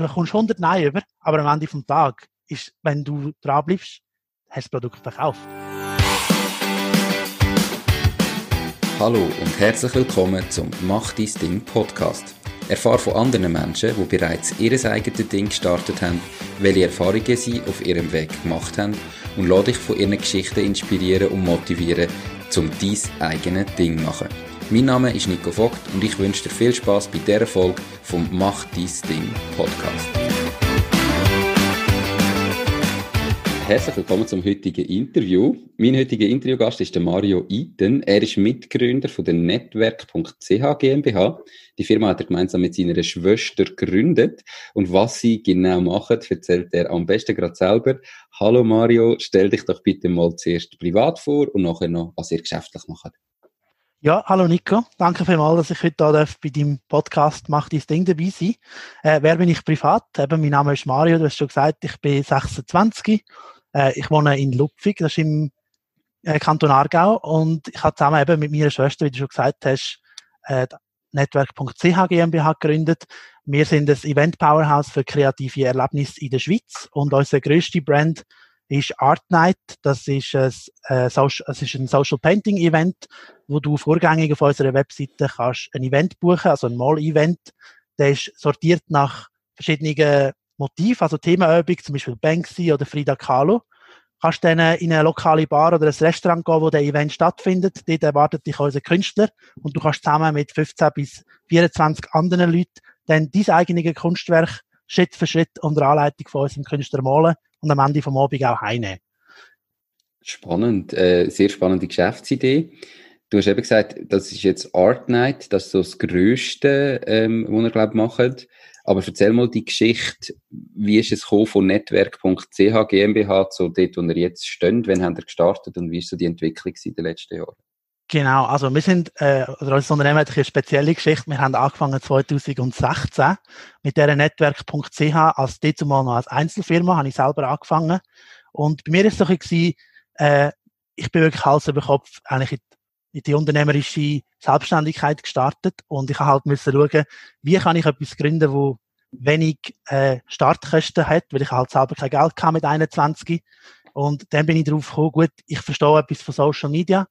du kommst 100 Nein über, aber am Ende vom Tag ist, wenn du dran bleibst, hast du das Produkt verkauft. Hallo und herzlich willkommen zum Mach dein Ding Podcast. Erfahre von anderen Menschen, die bereits ihr eigenes Ding gestartet haben, welche Erfahrungen sie auf ihrem Weg gemacht haben und lade dich von ihren Geschichten inspirieren und motivieren, um dein eigenes Ding zu machen. Mein Name ist Nico Vogt und ich wünsche dir viel Spaß bei dieser Folge vom Mach dein Ding Podcast. Herzlich willkommen zum heutigen Interview. Mein heutiger Interviewgast ist der Mario Iten. Er ist Mitgründer von der Netzwerk.ch GmbH. Die Firma hat er gemeinsam mit seiner Schwester gegründet. Und was sie genau machen, erzählt er am besten gerade selber. Hallo Mario, stell dich doch bitte mal zuerst privat vor und nachher noch, was ihr geschäftlich macht. Ja, hallo Nico. Danke vielmals, dass ich heute da darf bei deinem Podcast «Mach dein Ding» dabei sein. Äh, wer bin ich privat? Eben, mein Name ist Mario, du hast schon gesagt, ich bin 26. Äh, ich wohne in Lupfig, das ist im äh, Kanton Aargau und ich habe zusammen eben mit meiner Schwester, wie du schon gesagt hast, äh, Netzwerk.ch GmbH gegründet. Wir sind das Event Powerhouse für kreative Erlebnisse in der Schweiz und unsere grösste Brand ist Art Night. Das ist ein, äh, Social, es ist ein Social Painting Event, wo du vorgängig auf unserer Webseite kannst ein Event buchen, also ein Mall-Event. Der ist sortiert nach verschiedenen Motiven, also Themenübung, zum Beispiel Banksy oder Frida Kahlo. Kannst dann in eine lokale Bar oder ein Restaurant gehen, wo der Event stattfindet. Dort erwartet dich unser Künstler und du kannst zusammen mit 15 bis 24 anderen Leuten dann dein eigenes Kunstwerk Schritt für Schritt unter Anleitung von unserem Künstler malen und am Ende vom Abend auch heimnehmen. Spannend, äh, sehr spannende Geschäftsidee. Du hast eben gesagt, das ist jetzt Art Night, das ist so das Größte, ähm, was ihr, glaube macht. Aber erzähl mal die Geschichte, wie ist es gekommen von Netzwerk.ch GmbH zu dort, wo ihr jetzt steht? Wann habt ihr gestartet und wie ist so die Entwicklung in den letzten Jahren? Genau, also wir sind, äh, oder unser Unternehmen hat eine spezielle Geschichte. Wir haben angefangen 2016 mit der Netzwerk.ch als dort mal noch als Einzelfirma, habe ich selber angefangen. Und bei mir ist es so ein bisschen, äh, ich bin wirklich Hals über Kopf eigentlich in in die unternehmerische Selbstständigkeit gestartet und ich habe halt müssen schauen, wie kann ich etwas gründen, wo wenig äh, Startkosten hat, weil ich halt selber kein Geld hatte mit 21 und dann bin ich darauf gekommen, gut, ich verstehe etwas von Social Media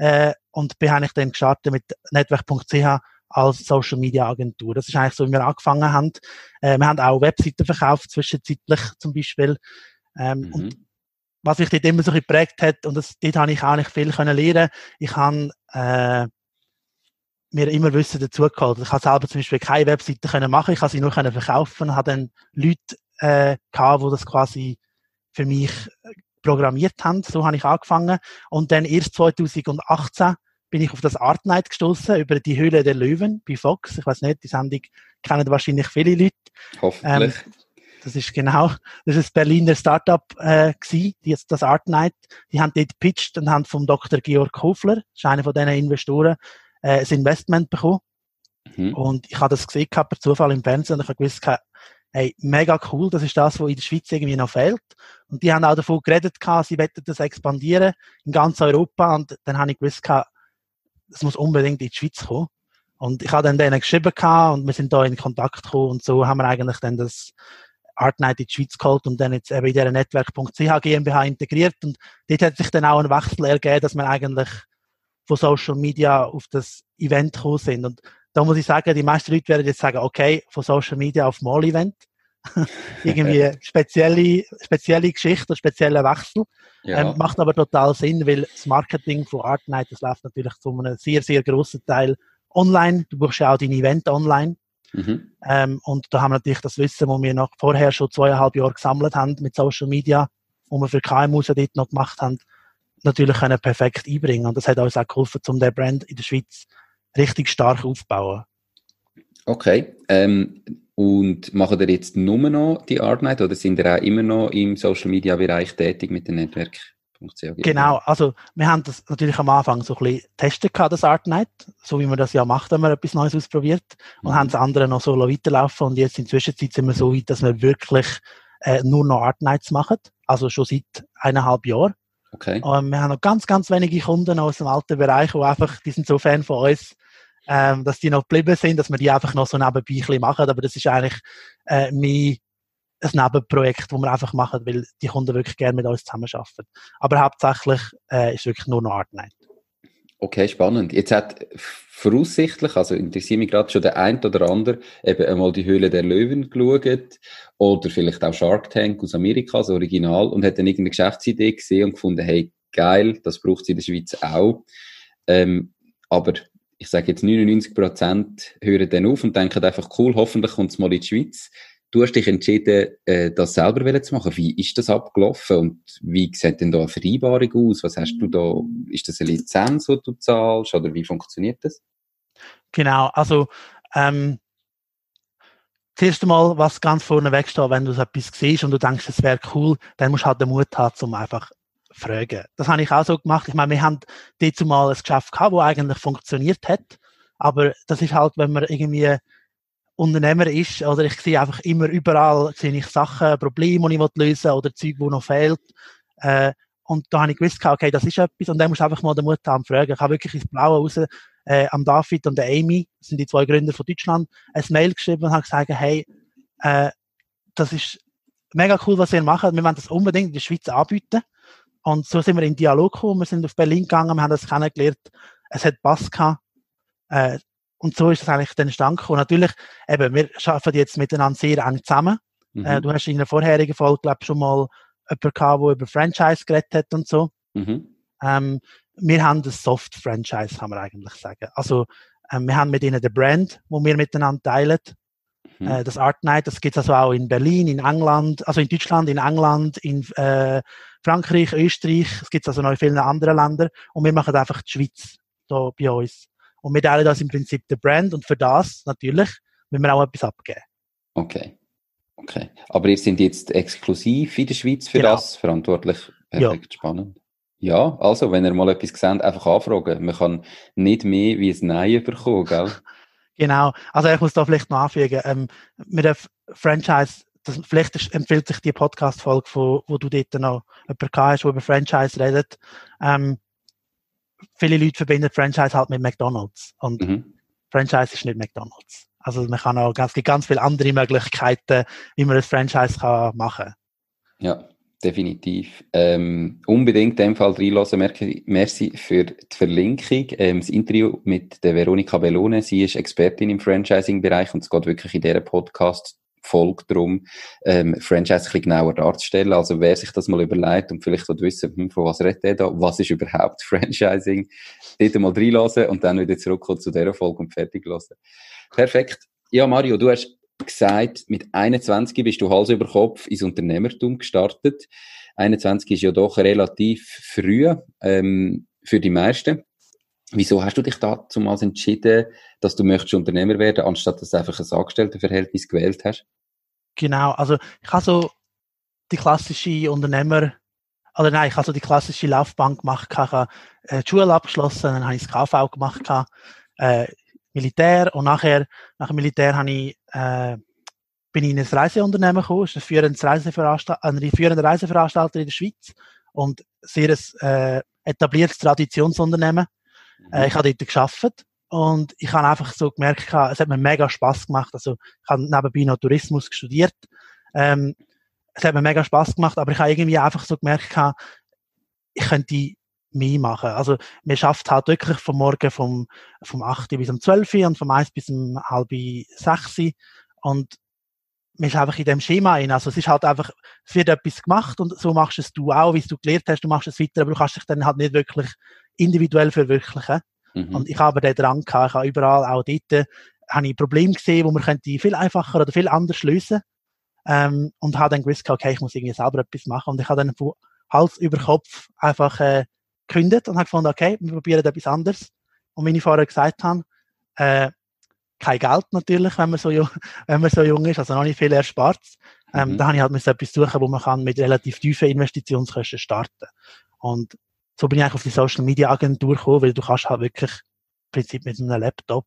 äh, und bin eigentlich dann gestartet mit Netzwerk.ch als Social Media Agentur. Das ist eigentlich so, wie wir angefangen haben. Äh, wir haben auch Webseiten verkauft, zwischenzeitlich zum Beispiel. Ähm, mhm. Und was mich dort immer so geprägt hat, und das, dort habe ich auch nicht viel können lernen. Ich habe äh, mir immer Wissen dazu geholt. Ich habe selber zum Beispiel keine Webseite können machen, ich habe sie nur können verkaufen, habe dann Leute äh, gehabt, die das quasi für mich programmiert haben. So habe ich angefangen. Und dann erst 2018 bin ich auf das Art Night gestoßen über die Höhle der Löwen bei Fox. Ich weiß nicht, die Sendung kennen wahrscheinlich viele Leute. Hoffentlich. Ähm, das ist genau, das ist Berliner Startup äh, gewesen, die jetzt das Art Night. Die haben dort pitched und haben vom Dr. Georg Hofler, das ist einer von diesen Investoren, äh, ein Investment bekommen. Mhm. Und ich habe das gesehen gehabt, per Zufall im Fernsehen und ich habe gewusst, hey, mega cool, das ist das, was in der Schweiz irgendwie noch fehlt. Und die haben auch davon geredet, sie wollten das expandieren in ganz Europa und dann habe ich gewusst, es muss unbedingt in die Schweiz kommen. Und ich habe dann denen geschrieben und wir sind da in Kontakt gekommen und so haben wir eigentlich dann das Art Night in die Schweiz geholt und dann jetzt eben in dieser Netzwerk.ch GmbH integriert. Und dort hat sich dann auch ein Wechsel ergeben, dass wir eigentlich von Social Media auf das Event gekommen sind. Und da muss ich sagen, die meisten Leute werden jetzt sagen, okay, von Social Media auf Mall-Event. Irgendwie spezielle, spezielle Geschichte, spezieller Wechsel. Ja. Ähm, macht aber total Sinn, weil das Marketing von Art Night, das läuft natürlich zu einem sehr, sehr grossen Teil online. Du brauchst ja auch dein Event online. Mhm. Ähm, und da haben wir natürlich das Wissen, das wir noch vorher schon zweieinhalb Jahre gesammelt haben mit Social Media, wo wir für KMUs ja dort noch gemacht haben, natürlich können perfekt einbringen. Und das hat uns auch geholfen, um den Brand in der Schweiz richtig stark aufzubauen. Okay. Ähm, und machen ihr jetzt nur noch die Art Night oder sind ihr auch immer noch im Social Media Bereich tätig mit dem Netzwerk? Genau, also wir haben das natürlich am Anfang so ein bisschen testen gehabt, das Art Night, so wie man das ja macht, wenn man etwas Neues ausprobiert und mhm. haben das andere noch so weiterlaufen und jetzt in der Zwischenzeit sind wir so weit, dass wir wirklich äh, nur noch Art Nights machen, also schon seit eineinhalb Jahren. Okay. Und wir haben noch ganz, ganz wenige Kunden aus dem alten Bereich, die einfach, die sind so Fan von uns, ähm, dass die noch geblieben sind, dass wir die einfach noch so nebenbei ein bisschen machen. Aber das ist eigentlich äh, mein ein Nebenprojekt, das wir einfach machen, weil die Kunden wirklich gerne mit uns zusammenarbeiten. Aber hauptsächlich äh, ist wirklich nur noch Art Night. Okay, spannend. Jetzt hat voraussichtlich, also interessiert mich gerade schon der ein oder andere, eben einmal die Höhle der Löwen geschaut oder vielleicht auch Shark Tank aus Amerika, das Original, und hat dann irgendeine Geschäftsidee gesehen und gefunden, hey, geil, das braucht es in der Schweiz auch. Ähm, aber ich sage jetzt 99 Prozent hören dann auf und denken einfach, cool, hoffentlich kommt es mal in die Schweiz. Du hast dich entschieden, äh, das selber zu machen. Wie ist das abgelaufen und wie sieht denn da eine Vereinbarung aus? Was hast du da? Ist das eine Lizenz, die du zahlst oder wie funktioniert das? Genau, also ähm, das erste Mal, was ganz vorne wegsteht, wenn du etwas siehst und du denkst, es wäre cool, dann musst du halt den Mut haben, um einfach fragen. Das habe ich auch so gemacht. Ich meine, wir haben dazu mal ein Geschäft gehabt, das eigentlich funktioniert hat. Aber das ist halt, wenn man irgendwie Unternehmer ist, oder ich sehe einfach immer überall sehe ich Sachen, Probleme, die ich lösen will, oder Zeug, wo noch fehlt. Äh, und da habe ich gewusst, okay, das ist etwas, und dann musst du einfach mal den Mut haben, fragen. Ich habe wirklich ins Blaue raus, äh, am David und der Amy, das sind die zwei Gründer von Deutschland, ein Mail geschrieben und habe gesagt, hey, äh, das ist mega cool, was ihr macht. Wir wollen das unbedingt in der Schweiz anbieten. Und so sind wir in Dialog gekommen. Wir sind auf Berlin gegangen, wir haben das kennengelernt. Es hat Pass gehabt. Äh, und so ist es eigentlich dann entstanden. Und natürlich, eben, wir arbeiten jetzt miteinander sehr eng zusammen. Mhm. Äh, du hast in der vorherigen Folge, glaube ich, schon mal jemanden gehabt, der über Franchise geredet hat und so. Mhm. Ähm, wir haben das Soft-Franchise, kann man eigentlich sagen. Also, ähm, wir haben mit ihnen den Brand, wo wir miteinander teilen. Mhm. Äh, das Art Night, das gibt es also auch in Berlin, in England, also in Deutschland, in England, in äh, Frankreich, Österreich, es gibt also noch in vielen anderen Ländern. Und wir machen einfach die Schweiz da bei uns. Und wir teilen das im Prinzip der Brand und für das natürlich müssen wir auch etwas abgeben. Okay. Okay. Aber ihr seid jetzt exklusiv in der Schweiz für genau. das verantwortlich. Perfekt, ja. spannend. Ja, also, wenn ihr mal etwas seht, einfach anfragen. Man kann nicht mehr wie ein Nein bekommen, gell? genau. Also, ich muss da vielleicht noch anfügen, ähm, mit der Franchise, das, vielleicht empfiehlt sich die Podcast-Folge, wo, wo du dort noch jemanden hast, der über Franchise redet. Ähm, viele Leute verbinden Franchise halt mit McDonalds. Und mhm. Franchise ist nicht McDonalds. Also man kann auch ganz, ganz viele andere Möglichkeiten, wie man ein Franchise kann machen Ja, definitiv. Ähm, unbedingt in dem Fall reinlassen. Merci für die Verlinkung. Ähm, das Interview mit der Veronika Bellone. Sie ist Expertin im Franchising-Bereich und es geht wirklich in dieser Podcast Folge darum, ähm, Franchise ein bisschen genauer darzustellen. Also wer sich das mal überlegt und vielleicht wissen, hm, von was redet er da, was ist überhaupt Franchising, dort mal reinlassen und dann wieder zurückkommen zu dieser Folge und fertig lassen. Perfekt. Ja, Mario, du hast gesagt, mit 21 bist du Hals über Kopf ins Unternehmertum gestartet. 21 ist ja doch relativ früh ähm, für die meisten. Wieso hast du dich damals entschieden, dass du möchtest Unternehmer werden, anstatt dass du einfach ein Angestelltenverhältnis gewählt hast? Genau, also ich habe so die klassische Unternehmer, oder nein, ich habe so die klassische Laufbahn gemacht, ich habe äh, die Schule abgeschlossen, dann habe ich das KV gemacht, äh, Militär und nachher, nach dem Militär habe ich, äh, bin ich in ein Reiseunternehmen gekommen, ist ein führendes Reiseveranstalter, eine führende Reiseveranstalter in der Schweiz und sehr ein äh, etabliertes Traditionsunternehmen. Äh, ich habe dort geschafft und ich habe einfach so gemerkt, es hat mir mega Spaß gemacht. Also ich habe nebenbei noch Tourismus studiert. Ähm, es hat mir mega Spaß gemacht, aber ich habe irgendwie einfach so gemerkt, ich könnte mehr machen. Also mir schafft halt wirklich vom Morgen vom, vom 8 bis um 12 Uhr und vom 1 bis um halb 6 und man ist einfach in dem Schema rein. Also es ist halt einfach, es wird etwas gemacht und so machst es du auch, wie du gelernt hast, du machst es weiter, aber du kannst dich dann halt nicht wirklich individuell verwirklichen. Mhm. Und ich habe den Drang gehabt, ich habe überall, auch dort, habe ich Probleme gesehen, wo man könnte viel einfacher oder viel anders lösen. Ähm, und habe dann gewusst, okay, ich muss irgendwie selber etwas machen. Und ich habe dann von Hals über Kopf einfach äh, gekündigt und habe gefunden, okay, wir probieren etwas anderes. Und wie ich vorher gesagt habe, äh, kein Geld natürlich, wenn man so jung, wenn man so jung ist, also noch nicht viel erspart. Ähm, mhm. Da habe ich halt etwas suchen, wo man kann mit relativ tiefen Investitionskosten starten. Und so bin ich eigentlich auf die Social Media Agentur gekommen, weil du kannst halt wirklich im Prinzip mit einem Laptop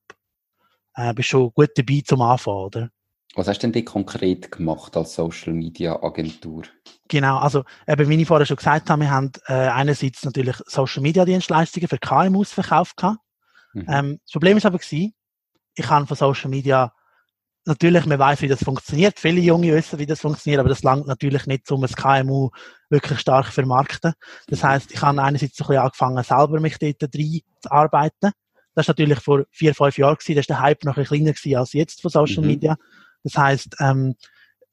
äh, bist schon gut dabei zum Anfangen, oder? Was hast du denn konkret gemacht als Social Media Agentur? Genau, also eben, wie ich vorher schon gesagt habe, wir haben äh, einerseits natürlich Social Media Dienstleistungen für KMUs verkauft gehabt. Mhm. Ähm, das Problem ist aber gewesen, ich habe von Social Media natürlich, man weiß, wie das funktioniert. Viele Junge wissen, wie das funktioniert, aber das langt natürlich nicht, um ein KMU wirklich stark zu vermarkten. Das mhm. heißt, ich habe einerseits so ein bisschen angefangen, selber mich dort rein zu arbeiten. Das war natürlich vor vier, fünf Jahren gewesen. Da ist der Hype noch ein bisschen kleiner gewesen als jetzt von Social mhm. Media. Das heißt, ähm,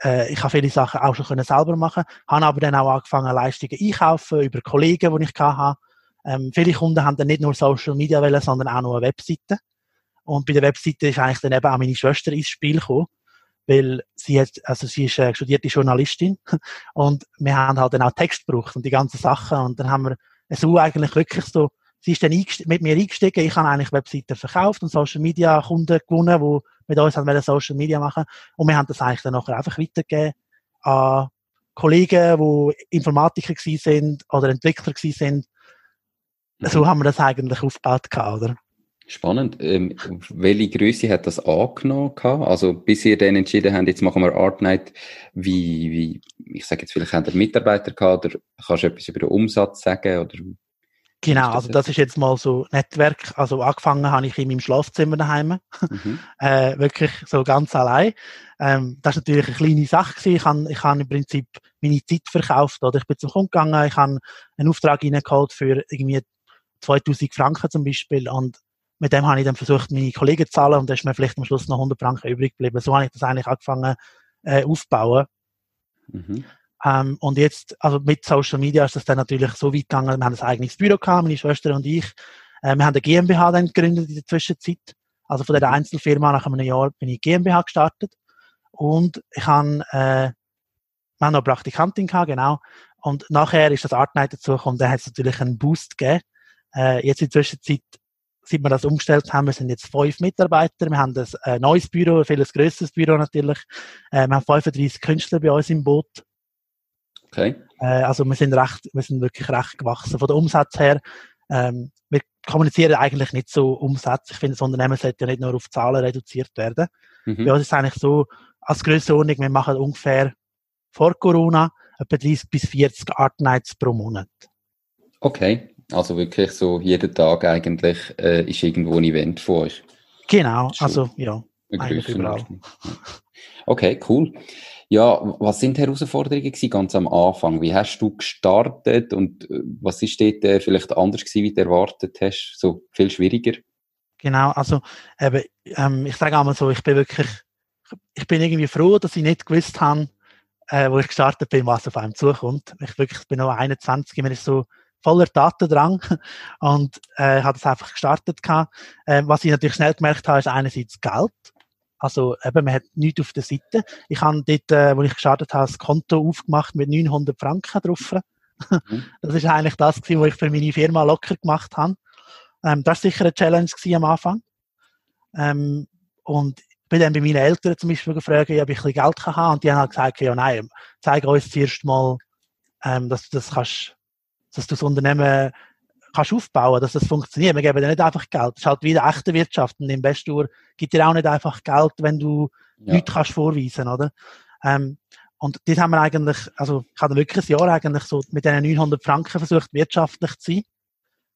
äh, ich habe viele Sachen auch schon können selber machen, habe aber dann auch angefangen, Leistungen einkaufen über Kollegen, die ich hatte. Ähm, viele Kunden haben dann nicht nur Social Media wollen, sondern auch noch eine Webseite. Und bei der Webseite ist eigentlich dann eben auch meine Schwester ins Spiel gekommen, weil sie hat, also sie ist äh, studierte Journalistin und wir haben halt dann auch Text gebraucht und die ganzen Sachen und dann haben wir so eigentlich wirklich so, sie ist dann mit mir eingestiegen, ich habe eigentlich Webseiten verkauft und Social Media Kunden gewonnen, die mit uns haben Social Media machen und wir haben das eigentlich dann nachher einfach weitergegeben an Kollegen, die Informatiker gewesen sind oder Entwickler gewesen sind. So haben wir das eigentlich aufgebaut gehabt, oder? Spannend. Ähm, welche Größe hat das angenommen? Also, bis ihr dann entschieden habt, jetzt machen wir Art Night, wie, wie, ich sage jetzt vielleicht, habt ihr Mitarbeiter gehabt oder kannst du etwas über den Umsatz sagen? Oder genau, das also das ist jetzt mal so Netzwerk. Also angefangen habe ich in meinem Schlafzimmer daheim. Mhm. äh, wirklich so ganz allein. Ähm, das ist natürlich eine kleine Sache gewesen. Ich habe, ich habe im Prinzip meine Zeit verkauft, oder ich bin zum Kunden gegangen, ich habe einen Auftrag reingeholt für irgendwie 2000 Franken zum Beispiel und mit dem habe ich dann versucht, meine Kollegen zu zahlen und da ist mir vielleicht am Schluss noch 100 Franken übrig geblieben. So habe ich das eigentlich angefangen äh, aufzubauen. Mhm. Ähm, und jetzt, also mit Social Media ist das dann natürlich so weit gegangen, wir haben ein eigenes Büro gehabt, meine Schwester und ich. Äh, wir haben eine GmbH dann gegründet in der Zwischenzeit. Also von der mhm. Einzelfirma nach einem Jahr bin ich GmbH gestartet. Und ich habe, äh, wir haben noch Praktikantin gehabt, genau. Und nachher ist das Artnight dazu gekommen, dann hat es natürlich einen Boost gegeben. Äh, jetzt in der Zwischenzeit seit wir das umgestellt haben, wir sind jetzt fünf Mitarbeiter, wir haben ein äh, neues Büro, ein viel grösseres Büro natürlich, äh, wir haben 35 Künstler bei uns im Boot. Okay. Äh, also wir sind recht, wir sind wirklich recht gewachsen. Von der Umsatz her, ähm, wir kommunizieren eigentlich nicht so Umsatz. Ich finde, das Unternehmen sollte ja nicht nur auf Zahlen reduziert werden. Mhm. Bei uns ist es eigentlich so, als Grössenordnung, wir machen ungefähr vor Corona etwa 30 bis 40 Art Nights pro Monat. Okay, also wirklich so jeden Tag eigentlich äh, ist irgendwo ein Event von euch. Genau, also ja. Okay, cool. Ja, was sind die Herausforderungen gewesen, ganz am Anfang? Wie hast du gestartet und äh, was ist dort äh, vielleicht anders gewesen, wie du erwartet hast? So viel schwieriger? Genau, also eben, ähm, ich sage einmal so, ich bin wirklich, ich bin irgendwie froh, dass ich nicht gewusst habe, äh, wo ich gestartet bin, was auf einem zukommt. Ich wirklich bin noch 21, mir ist so voller Datendrang und äh, hat es einfach gestartet gehabt. Äh, was ich natürlich schnell gemerkt habe, ist einerseits Geld. Also eben, man hat nichts auf der Seite. Ich habe dort, äh, wo ich gestartet habe, das Konto aufgemacht mit 900 Franken drauf. Mhm. Das ist eigentlich das gewesen, was ich für meine Firma locker gemacht habe. Ähm, das war sicher eine Challenge gewesen am Anfang. Ähm, und ich bin dann bei meinen Eltern zum Beispiel gefragt, ob ich ein bisschen Geld kann haben Und die haben halt gesagt, ja nein, zeig uns zuerst mal, ähm, dass du das kannst dass du das Unternehmen kannst aufbauen, dass das funktioniert. Wir geben dir nicht einfach Geld. Das ist halt wie in der echten Wirtschaft. Ein Investor gibt dir auch nicht einfach Geld, wenn du ja. nichts kannst vorweisen, oder? Ähm, und das haben wir eigentlich, also ich habe wirklich ein Jahr eigentlich so mit diesen 900 Franken versucht, wirtschaftlich zu sein.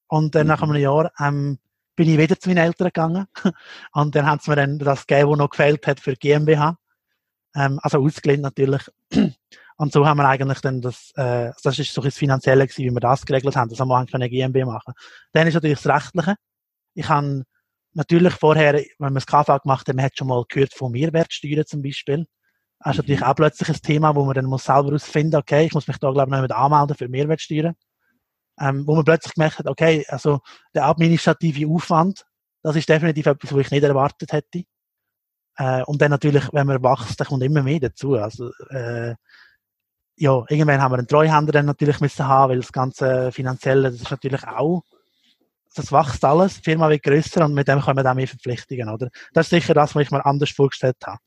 Und dann mhm. nach einem Jahr ähm, bin ich wieder zu meinen Eltern gegangen. Und dann haben sie mir dann das gegeben, was noch gefehlt hat für GmbH. Ähm, also ausgelehnt natürlich. Und so haben wir eigentlich dann das, äh, das ist so das Finanzielle gewesen, wie wir das geregelt haben, dass wir machen können GmbH machen. Dann ist natürlich das Rechtliche. Ich habe natürlich vorher, wenn wir das KV gemacht haben, man hat schon mal gehört von Mehrwertsteuern zum Beispiel. Das ist natürlich mhm. auch plötzlich ein Thema, wo man dann muss selber herausfinden, okay, ich muss mich da, glaube ich, noch mit anmelden für Mehrwertsteuern. Ähm, wo man plötzlich gemerkt hat, okay, also der administrative Aufwand, das ist definitiv etwas, was ich nicht erwartet hätte. Äh, und dann natürlich, wenn man wächst, dann kommt immer mehr dazu. Also, äh, ja, irgendwann haben wir einen Treuhänder dann natürlich müssen haben, weil das ganze Finanzielle, das ist natürlich auch, das wächst alles, die Firma wird grösser und mit dem kommen dann mehr Verpflichtungen, oder? Das ist sicher das, was ich mir anders vorgestellt habe.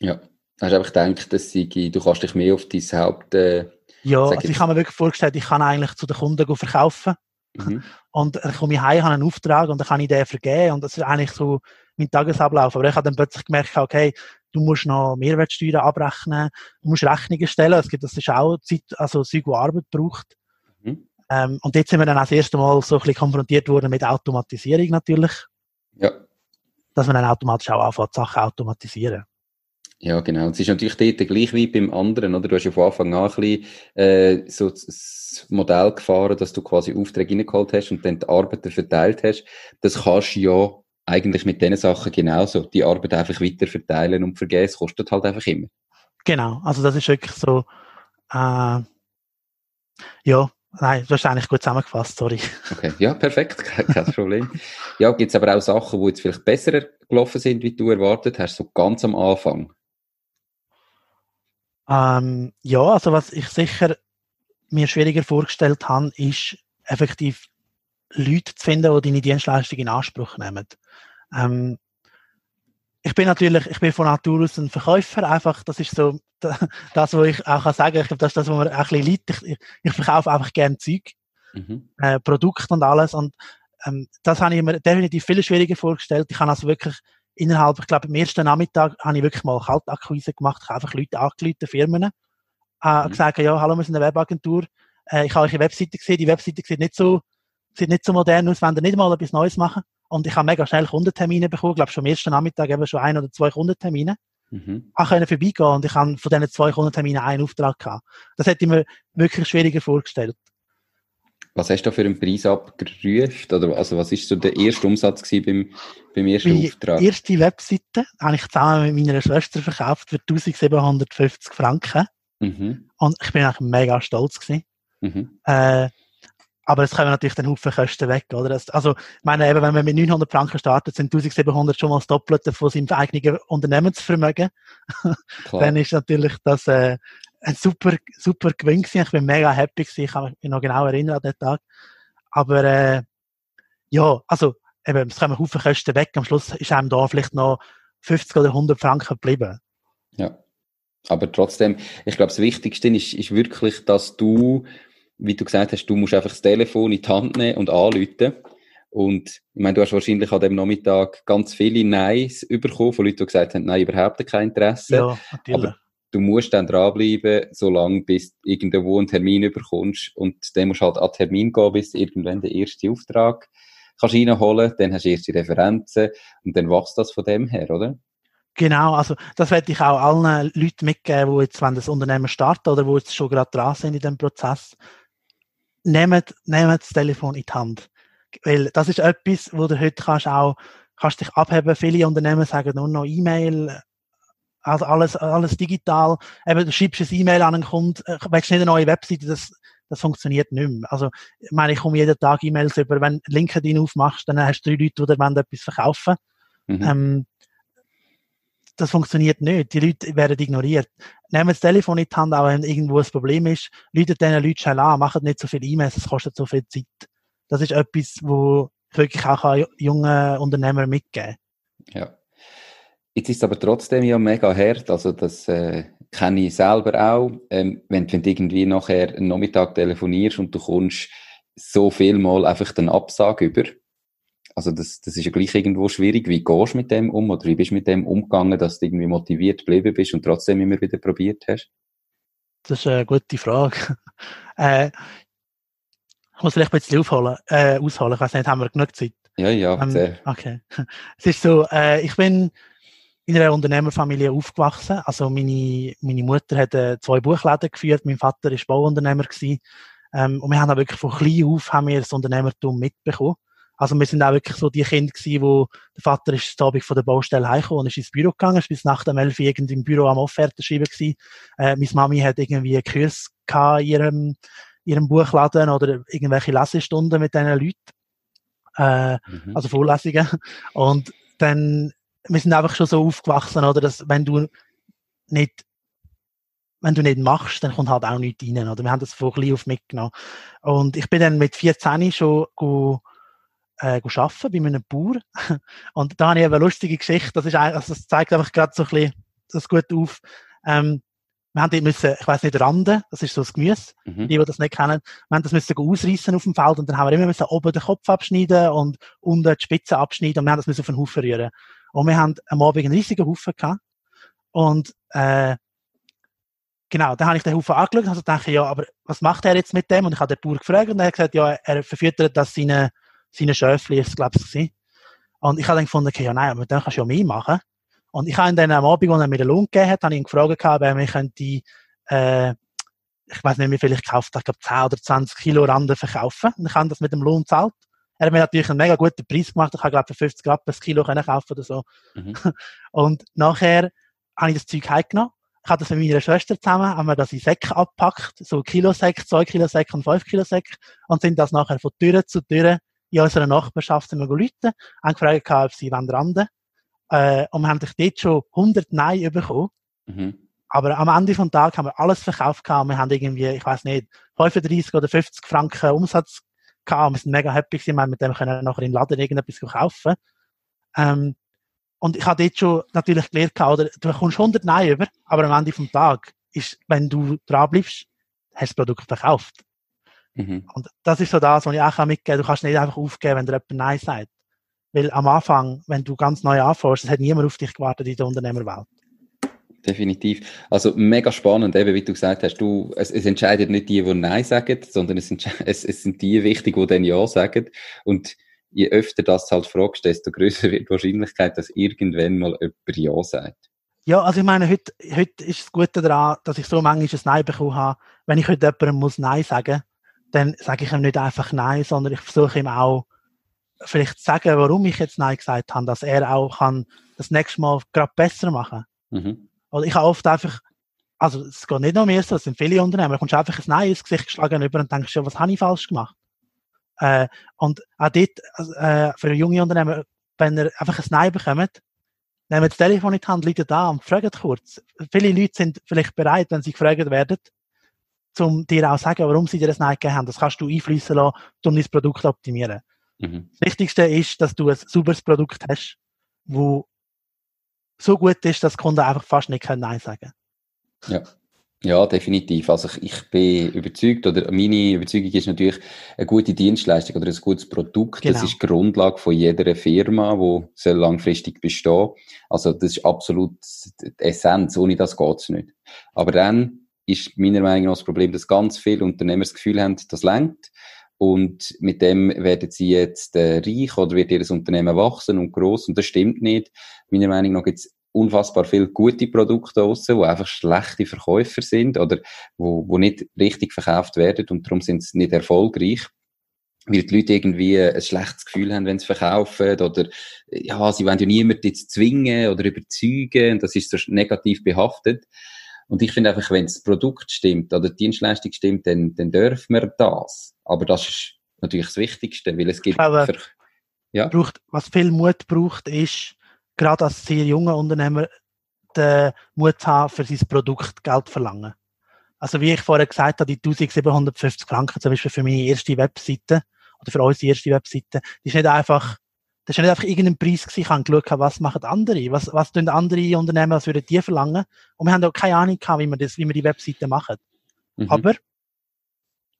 Ja, hast du einfach gedacht, dass sie, du kannst dich mehr auf dein Haupt, äh, Ja, also ich habe mir wirklich vorgestellt, ich kann eigentlich zu den Kunden verkaufen. Mhm. Und dann komme ich heim, habe einen Auftrag und dann kann ich den vergeben und das ist eigentlich so mein Tagesablauf. Aber ich habe dann plötzlich gemerkt, okay, du musst noch Mehrwertsteuern abrechnen, du musst Rechnungen stellen, es gibt, das ist auch Zeit, also Zeug, wo Arbeit braucht. Mhm. Ähm, und jetzt sind wir dann auch das erste Mal so ein bisschen konfrontiert worden mit Automatisierung natürlich. Ja. Dass man dann automatisch auch anfängt, Sachen automatisieren. Ja, genau. Es ist natürlich dort gleich wie beim anderen, oder? Du hast ja von Anfang an ein bisschen, äh, so das Modell gefahren, dass du quasi Aufträge reingeholt hast und dann die Arbeiter verteilt hast. Das kannst du ja eigentlich mit diesen Sachen genauso. Die Arbeit einfach weiter verteilen und vergeben. Es kostet halt einfach immer. Genau. Also das ist wirklich so, äh, ja, Nein, du hast eigentlich gut zusammengefasst, sorry. Okay, ja, perfekt, kein Problem. ja, gibt es aber auch Sachen, die jetzt vielleicht besser gelaufen sind, wie du erwartet hast, so ganz am Anfang? Ähm, ja, also was ich sicher mir schwieriger vorgestellt habe, ist effektiv Leute zu finden, die deine Dienstleistung in Anspruch nehmen. Ähm, ich bin natürlich, ich bin von Natur aus ein Verkäufer, einfach, das ist so das, was ich auch sagen kann. Ich glaube, das ist das, was mir auch ein bisschen liegt. Ich, ich verkaufe einfach gerne Zeug, mhm. äh, Produkte und alles und ähm, das habe ich mir definitiv viel schwieriger vorgestellt. Ich habe also wirklich innerhalb, ich glaube, am ersten Nachmittag habe ich wirklich mal Kaltakquise gemacht. Ich habe einfach Leute angerufen, Firmen, äh, mhm. gesagt, ja, hallo, wir sind eine Webagentur. Äh, ich habe eure Webseite gesehen. Die Webseite sieht nicht so, sieht nicht so modern aus, wenn ihr nicht mal etwas Neues machen. Und ich habe mega schnell Kundentermine bekommen. Ich glaube, schon am ersten Nachmittag eben schon ein oder zwei Kundentermine. Mhm. Ich konnte vorbeigehen und ich habe von diesen zwei Kundenterminen einen Auftrag gehabt. Das hätte ich mir wirklich schwieriger vorgestellt. Was hast du für einen Preis abgerufen? Oder also was ist so der erste Umsatz beim, beim ersten Die Auftrag? Die erste Webseite habe ich zusammen mit meiner Schwester verkauft für 1750 Franken. Mhm. Und ich bin eigentlich mega stolz gewesen. Mhm. Äh, aber es kommen natürlich dann Haufen Kosten weg, oder? Das, also, ich meine, eben, wenn man mit 900 Franken startet, sind 1700 schon mal das Doppelte von seinem eigenen Unternehmensvermögen. dann ist natürlich das, äh, ein super, super Gewinn gewesen. Ich bin mega happy gewesen. Ich kann mich noch genau erinnern an den Tag. Aber, äh, ja, also, eben, es kommen Haufen Kosten weg. Am Schluss ist einem da vielleicht noch 50 oder 100 Franken geblieben. Ja. Aber trotzdem, ich glaube, das Wichtigste ist, ist wirklich, dass du, wie du gesagt hast, du musst einfach das Telefon in die Hand nehmen und anrufen. Und ich meine, du hast wahrscheinlich an dem Nachmittag ganz viele Neins bekommen von Leuten, die gesagt haben, nein, überhaupt kein Interesse. Ja, natürlich. Aber du musst dann dranbleiben, solange bis du irgendwo einen Termin überkommst. Und dann musst du halt an Termin gehen, bis irgendwann der erste Auftrag kannst reinholen, dann hast du erste Referenzen und dann wächst das von dem her, oder? Genau, also das werde ich auch allen Leuten mitgeben, die jetzt, wenn das Unternehmen starten oder wo jetzt schon gerade dran sind in dem Prozess, nehmt, nehmt das Telefon in die Hand. Weil das ist etwas, wo du heute kannst auch, kannst dich abheben. Viele Unternehmen sagen nur noch E-Mail, also alles, alles digital. Eben, du schreibst ein E-Mail an einen Kunden, äh, willst nicht eine neue Webseite, das, das funktioniert nicht mehr. Also, ich meine, ich komme jeden Tag E-Mails über, wenn LinkedIn aufmachst, dann hast du drei Leute, die dir etwas verkaufen mhm. ähm, das funktioniert nicht. Die Leute werden ignoriert. Nehmen das Telefon in die Hand, auch wenn irgendwo ein Problem ist, Leute diesen Leuten schnell an, machen nicht so viel E-Mails, es kostet so viel Zeit. Das ist etwas, wo ich wirklich auch jungen Unternehmer mitgeben Ja. Jetzt ist es aber trotzdem ja mega hart, also das äh, kenne ich selber auch, ähm, wenn, wenn du irgendwie nachher einen Nachmittag telefonierst und du kommst so viel mal einfach den Absag über, also das, das ist ja gleich irgendwo schwierig. Wie gehst du mit dem um oder wie bist du mit dem umgegangen, dass du irgendwie motiviert geblieben bist und trotzdem immer wieder probiert hast? Das ist eine gute Frage. äh, ich muss vielleicht ein bisschen aufholen, äh, ausholen. Ich weiß nicht, haben wir genug Zeit? Ja, ja, ähm, sehr. Okay. Es ist so, äh, ich bin in einer Unternehmerfamilie aufgewachsen. Also meine, meine Mutter hat äh, zwei Buchläden geführt, mein Vater war Bauunternehmer gewesen. Ähm, und wir haben auch wirklich von klein auf haben wir das Unternehmertum mitbekommen. Also wir sind auch wirklich so die Kinder gewesen, wo der Vater ist am Abend von der Baustelle heimgekommen und ist ins Büro gegangen, ist bis nach dem 11 Uhr irgendwie im Büro am Offerte schreiben gewesen. Äh, meine Mami hat irgendwie einen Kurs gehabt in ihrem, ihrem Buchladen oder irgendwelche Lesestunden mit diesen Leuten. Äh, mhm. Also Vorlesungen. Und dann, wir sind einfach schon so aufgewachsen, oder, dass wenn du nicht wenn du nicht machst, dann kommt halt auch nichts rein. Oder? Wir haben das von klein auf mitgenommen. Und ich bin dann mit 14 schon go, äh, arbeiten bei einem Bauer. Und da habe ich eine lustige Geschichte. Das, ist also das zeigt einfach gerade so ein bisschen das gut auf. Ähm, wir haben die müssen, ich weiß nicht, Randen, das ist so das Gemüse, mhm. die, die das nicht kennen, wir haben das müssen ausreißen auf dem Feld und dann haben wir immer müssen oben den Kopf abschneiden und unten die Spitze abschneiden und wir haben das müssen auf den Haufen rühren. Und wir haben am Abend einen riesigen Haufen gehabt und äh, genau, dann habe ich den Haufen angeschaut und also dachte, ja, aber was macht er jetzt mit dem? Und ich habe den Bauer gefragt und er hat gesagt, ja, er verfüttert das seine seine Schöfli ist, glaube ich. Und ich habe dann gefunden, okay, ja nein, aber dann kannst du ja mehr machen. Und ich habe ihn dann am Abend, als er mir den Lohn gegeben hat, habe ich ihn gefragt, ob er mir könnte, äh, ich weiß nicht, wie viel ich gekauft habe, ich glaube 10 oder 20 Kilo Rande verkaufen. Und ich habe das mit dem Lohn gezahlt. Er hat mir natürlich einen mega guten Preis gemacht. Ich habe, glaube für 50 Grad ein Kilo können kaufen oder so. Mhm. Und nachher habe ich das Zeug heimgenommen. Ich habe das mit meiner Schwester zusammen, haben wir das in Säcke abgepackt, so Kilosäcke, 2 Kilo Säcke und 5 Kilo Säcke, und sind das nachher von Tür zu Tür in unserer Nachbarschaft sind wir Leute, haben gefragt, ob sie randen äh, und wir haben dort schon 100 Nein bekommen. Mhm. Aber am Ende des Tages haben wir alles verkauft gehabt. Wir haben irgendwie, ich weiß nicht, 35 oder 50 Franken Umsatz gehabt. Und wir sind mega happy gewesen. Wir haben mit dem können nachher im Laden irgendetwas kaufen. Ähm, und ich habe dort schon natürlich gelernt, oder, du bekommst 100 Nein über, aber am Ende des Tages ist, wenn du dran bleibst, hast du das Produkt verkauft. Mhm. Und das ist so das, was ich auch mitgeben kann. Du kannst nicht einfach aufgeben, wenn dir jemand Nein sagt. Weil am Anfang, wenn du ganz neu anfängst, hat niemand auf dich gewartet in der Unternehmerwelt. Definitiv. Also mega spannend, eben wie du gesagt hast, du, es, es entscheidet nicht die, die Nein sagen, sondern es, es, es sind die wichtig, die dann Ja sagen. Und je öfter das halt fragst, desto größer wird die Wahrscheinlichkeit, dass irgendwann mal jemand Ja sagt. Ja, also ich meine, heute, heute ist das Gute daran, dass ich so manchmal ein Nein bekommen habe. Wenn ich heute jemandem muss Nein sagen, dann sage ich ihm nicht einfach Nein, sondern ich versuche ihm auch vielleicht zu sagen, warum ich jetzt Nein gesagt habe, dass er auch kann das nächste Mal gerade besser machen. Mhm. Oder ich habe oft einfach, also es geht nicht nur mir so, es sind viele Unternehmen, du kommst einfach ein Nein ins Gesicht geschlagen über und denkst, ja, was habe ich falsch gemacht? Äh, und auch dort, äh, für junge Unternehmen, wenn ihr einfach ein Nein bekommt, nehmen das Telefon in die Hand, Leute da und fragen kurz. Viele Leute sind vielleicht bereit, wenn sie gefragt werden, um dir auch zu sagen, warum sie dir das Nein gegeben haben. Das kannst du einfließen lassen, um dein Produkt zu optimieren. Mhm. Das Wichtigste ist, dass du ein sauberes Produkt hast, wo so gut ist, dass Kunden einfach fast nicht Nein sagen Ja. Ja, definitiv. Also ich, ich bin überzeugt, oder meine Überzeugung ist natürlich, eine gute Dienstleistung oder ein gutes Produkt, genau. das ist die Grundlage von jeder Firma, die soll langfristig bestehen. Also das ist absolut die Essenz, ohne das geht's nicht. Aber dann ist meiner Meinung nach das Problem, dass ganz viele Unternehmer das Gefühl haben, das lenkt und mit dem werden sie jetzt äh, reich oder wird ihr Unternehmen wachsen und groß und das stimmt nicht. Meiner Meinung nach gibt es unfassbar viele gute Produkte draussen, die einfach schlechte Verkäufer sind oder wo, wo nicht richtig verkauft werden und darum sind sie nicht erfolgreich weil die Leute irgendwie ein schlechtes Gefühl haben, wenn sie verkaufen oder ja, sie wollen ja niemanden jetzt zwingen oder überzeugen und das ist so negativ behaftet. Und ich finde einfach, wenn das Produkt stimmt oder die Dienstleistung stimmt, dann, dann dürfen wir das. Aber das ist natürlich das Wichtigste, weil es gibt... Aber für, ja? braucht, was viel Mut braucht, ist, gerade als sehr junger Unternehmer, den Mut zu haben, für sein Produkt Geld zu verlangen. Also wie ich vorher gesagt habe, die 1750 Franken zum Beispiel für meine erste Webseite oder für unsere erste Webseite, die ist nicht einfach, das ist nicht einfach irgendein Preis gewesen. Ich habe geschaut, was machen andere, was, was tun andere Unternehmen, was würden die verlangen? Und wir haben auch keine Ahnung gehabt, wie wir das, wie wir die Webseite machen. Mhm. Aber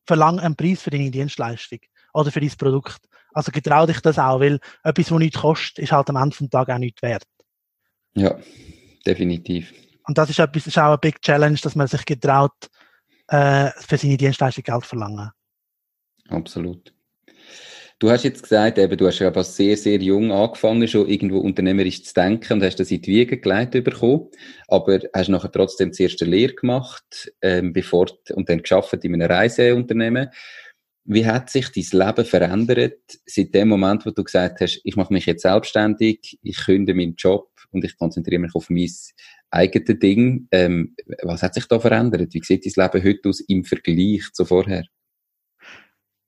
verlang einen Preis für deine Dienstleistung oder für dein Produkt. Also getrau dich das auch, weil etwas, was nichts kostet, ist halt am Ende des Tages auch nichts wert. Ja, definitiv. Und das ist, etwas, ist auch eine Big Challenge, dass man sich getraut, äh, für seine Dienstleistung Geld verlangen. Absolut. Du hast jetzt gesagt, eben, du hast ja aber sehr, sehr jung angefangen, schon irgendwo unternehmerisch zu denken und hast das in die Wiege geleitet bekommen. Aber hast nachher trotzdem zuerst eine Lehre gemacht, ähm, bevor, und dann geschafft in einem Reiseunternehmen. Wie hat sich dein Leben verändert seit dem Moment, wo du gesagt hast, ich mache mich jetzt selbstständig, ich künde meinen Job und ich konzentriere mich auf mein eigenes Ding. Ähm, was hat sich da verändert? Wie sieht dein Leben heute aus im Vergleich zu vorher?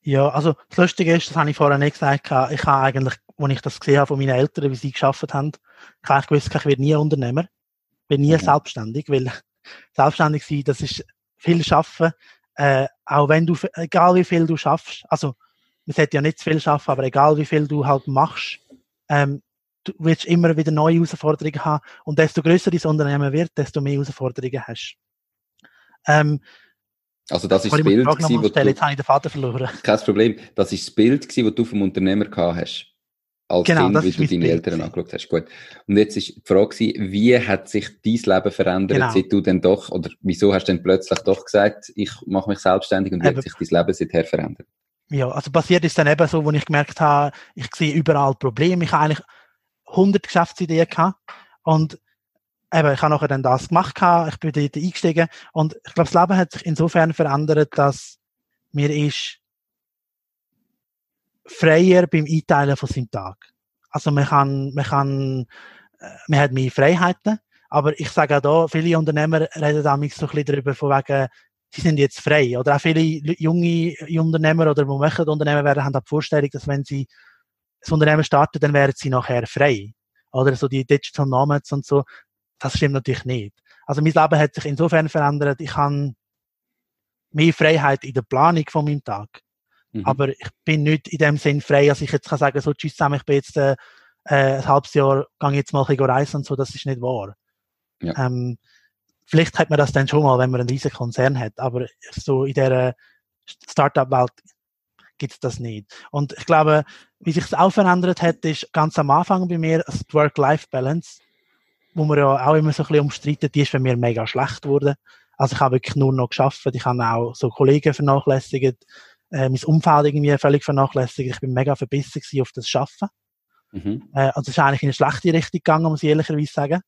Ja, also das Lustige ist, das habe ich vorher nicht gesagt, ich habe eigentlich, als ich das gesehen habe von meinen Eltern, wie sie geschafft haben, ich habe gewusst, ich werde nie Unternehmer, bin nie okay. selbstständig, weil selbstständig sein, das ist viel schaffen, äh, auch wenn du, egal wie viel du schaffst, also man sollte ja nicht zu viel schaffen, aber egal wie viel du halt machst, ähm, du wirst immer wieder neue Herausforderungen haben und desto größer dein Unternehmen wird, desto mehr Herausforderungen hast. Ähm, also das ist das Bild, gewesen, wo du, jetzt habe ich den Vater verloren. Kein Problem. Das ist das Bild, das du vom Unternehmer gehabt hast. Als genau, Kind, wie du deine Bild Eltern angeschaut hast. Gut. Und jetzt ist die Frage, wie hat sich dein Leben verändert, genau. seit du denn doch, oder wieso hast du denn plötzlich doch gesagt, ich mache mich selbstständig und wie eben. hat sich dein Leben seither verändert? Ja, also passiert ist dann eben so, wo ich gemerkt habe, ich sehe überall Probleme. Ich habe eigentlich 100 Geschäftsideen gehabt und eben, ich habe nachher dann das gemacht, ich bin dort eingestiegen und ich glaube, das Leben hat sich insofern verändert, dass mir ist freier beim Einteilen von seinem Tag. Also man kann, man kann, äh, man hat mehr Freiheiten, aber ich sage auch da, viele Unternehmer reden damals so ein bisschen darüber, von wegen, sie sind jetzt frei. Oder auch viele junge Unternehmer oder die möchten Unternehmer werden, haben auch die Vorstellung, dass wenn sie das Unternehmen starten, dann werden sie nachher frei. Oder so die Digital Nomads und so. Das stimmt natürlich nicht. Also mein Leben hat sich insofern verändert, ich habe mehr Freiheit in der Planung von meinem Tag. Mhm. Aber ich bin nicht in dem Sinn frei, dass ich jetzt kann sagen, so tschüss zusammen, ich bin jetzt äh, äh ein halbes Jahr, gehe jetzt mal ein bisschen reisen und so, das ist nicht wahr. Ja. Ähm, vielleicht hat man das dann schon mal, wenn man einen riesen Konzern hat, aber so in der Startup-Welt gibt es das nicht. Und ich glaube, wie sich das auch verändert hat, ist ganz am Anfang bei mir die Work-Life-Balance, wo man ja auch immer so ein bisschen umstritten, die ist bei mir mega schlecht geworden. Also ich habe wirklich nur noch geschafft, ich habe auch so Kollegen vernachlässigt, äh, mein Umfeld irgendwie völlig vernachlässigt, ich bin mega verbissen auf das Schaffen. Mhm. Äh, also es ist eigentlich in eine schlechte Richtung gegangen, muss ich ehrlicherweise sagen.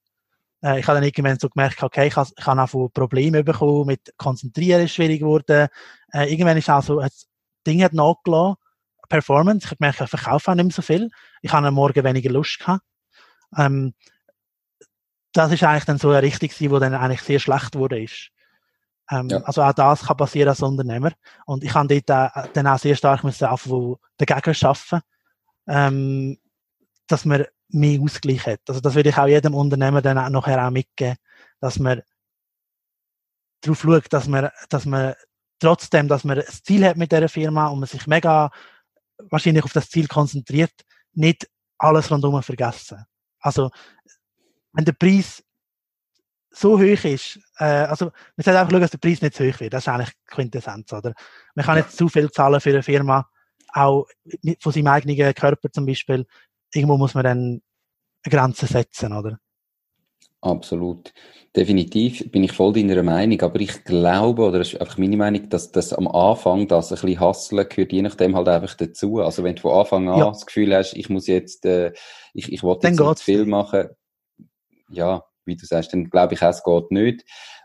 Äh, ich habe dann irgendwann so gemerkt, okay, ich habe, ich habe auch Probleme bekommen, mit Konzentrieren ist schwierig geworden. Äh, irgendwann ist auch so, das Ding hat nachgelassen, Performance. Ich habe gemerkt, ich verkaufe auch nicht mehr so viel. Ich habe am Morgen weniger Lust gehabt. Ähm, das ist eigentlich dann so eine Richtung wo dann eigentlich sehr schlecht wurde ist. Ähm, ja. Also auch das kann passieren als Unternehmer. Und ich habe dort auch, dann auch sehr stark müssen auf dagegen arbeiten, ähm, dass man mehr Ausgleich hat. Also das würde ich auch jedem Unternehmer dann auch nachher auch mitgeben, dass man darauf schaut, dass man, dass man trotzdem, dass man ein Ziel hat mit dieser Firma und man sich mega wahrscheinlich auf das Ziel konzentriert, nicht alles rundherum vergessen. Also, wenn der Preis so hoch ist, äh, also, man sollte einfach schauen, dass der Preis nicht zu hoch wird. Das ist eigentlich Quintessenz, oder? Man kann nicht zu viel zahlen für eine Firma, auch von seinem eigenen Körper zum Beispiel, irgendwo muss man dann eine Grenze setzen, oder? Absolut. Definitiv bin ich voll deiner Meinung, aber ich glaube, oder das ist einfach meine Meinung, dass das am Anfang das ein bisschen Hasseln gehört, je nachdem halt einfach dazu. Also wenn du von Anfang an ja. das Gefühl hast, ich muss jetzt, äh, ich, ich will jetzt nicht viel machen, ja, wie du sagst, dann glaube ich, es geht nicht.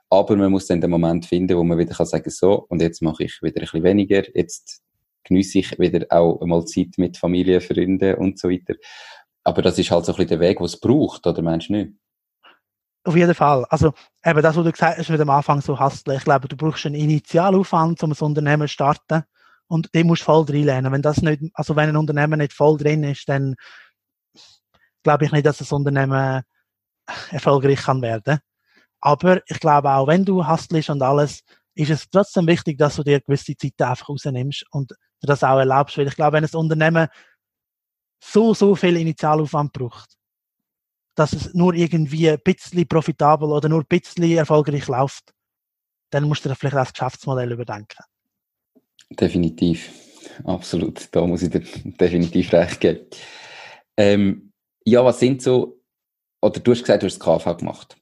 Aber man muss dann den Moment finden, wo man wieder kann sagen, so, und jetzt mache ich wieder ein bisschen weniger, jetzt genieße ich wieder auch einmal Zeit mit Familie, Freunden und so weiter. Aber das ist halt so ein bisschen der Weg, was es braucht, oder meinst du nicht? Auf jeden Fall. Also, eben das, was du gesagt hast, mit am Anfang so hasteln. Ich glaube, du brauchst einen Initialaufwand, um ein Unternehmen zu starten. Und den musst du voll reinlernen. Wenn das nicht, also wenn ein Unternehmen nicht voll drin ist, dann glaube ich nicht, dass das Unternehmen erfolgreich kann werden. Aber ich glaube auch, wenn du hastelst und alles, ist es trotzdem wichtig, dass du dir gewisse Zeit einfach rausnimmst und das auch erlaubst. Weil ich glaube, wenn ein Unternehmen so, so viel Initialaufwand braucht, dass es nur irgendwie ein bisschen profitabel oder nur ein bisschen erfolgreich läuft, dann musst du vielleicht auch das Geschäftsmodell überdenken. Definitiv. Absolut. Da muss ich dir definitiv recht geben. Ähm, ja, was sind so, oder du hast gesagt, du hast das KV gemacht.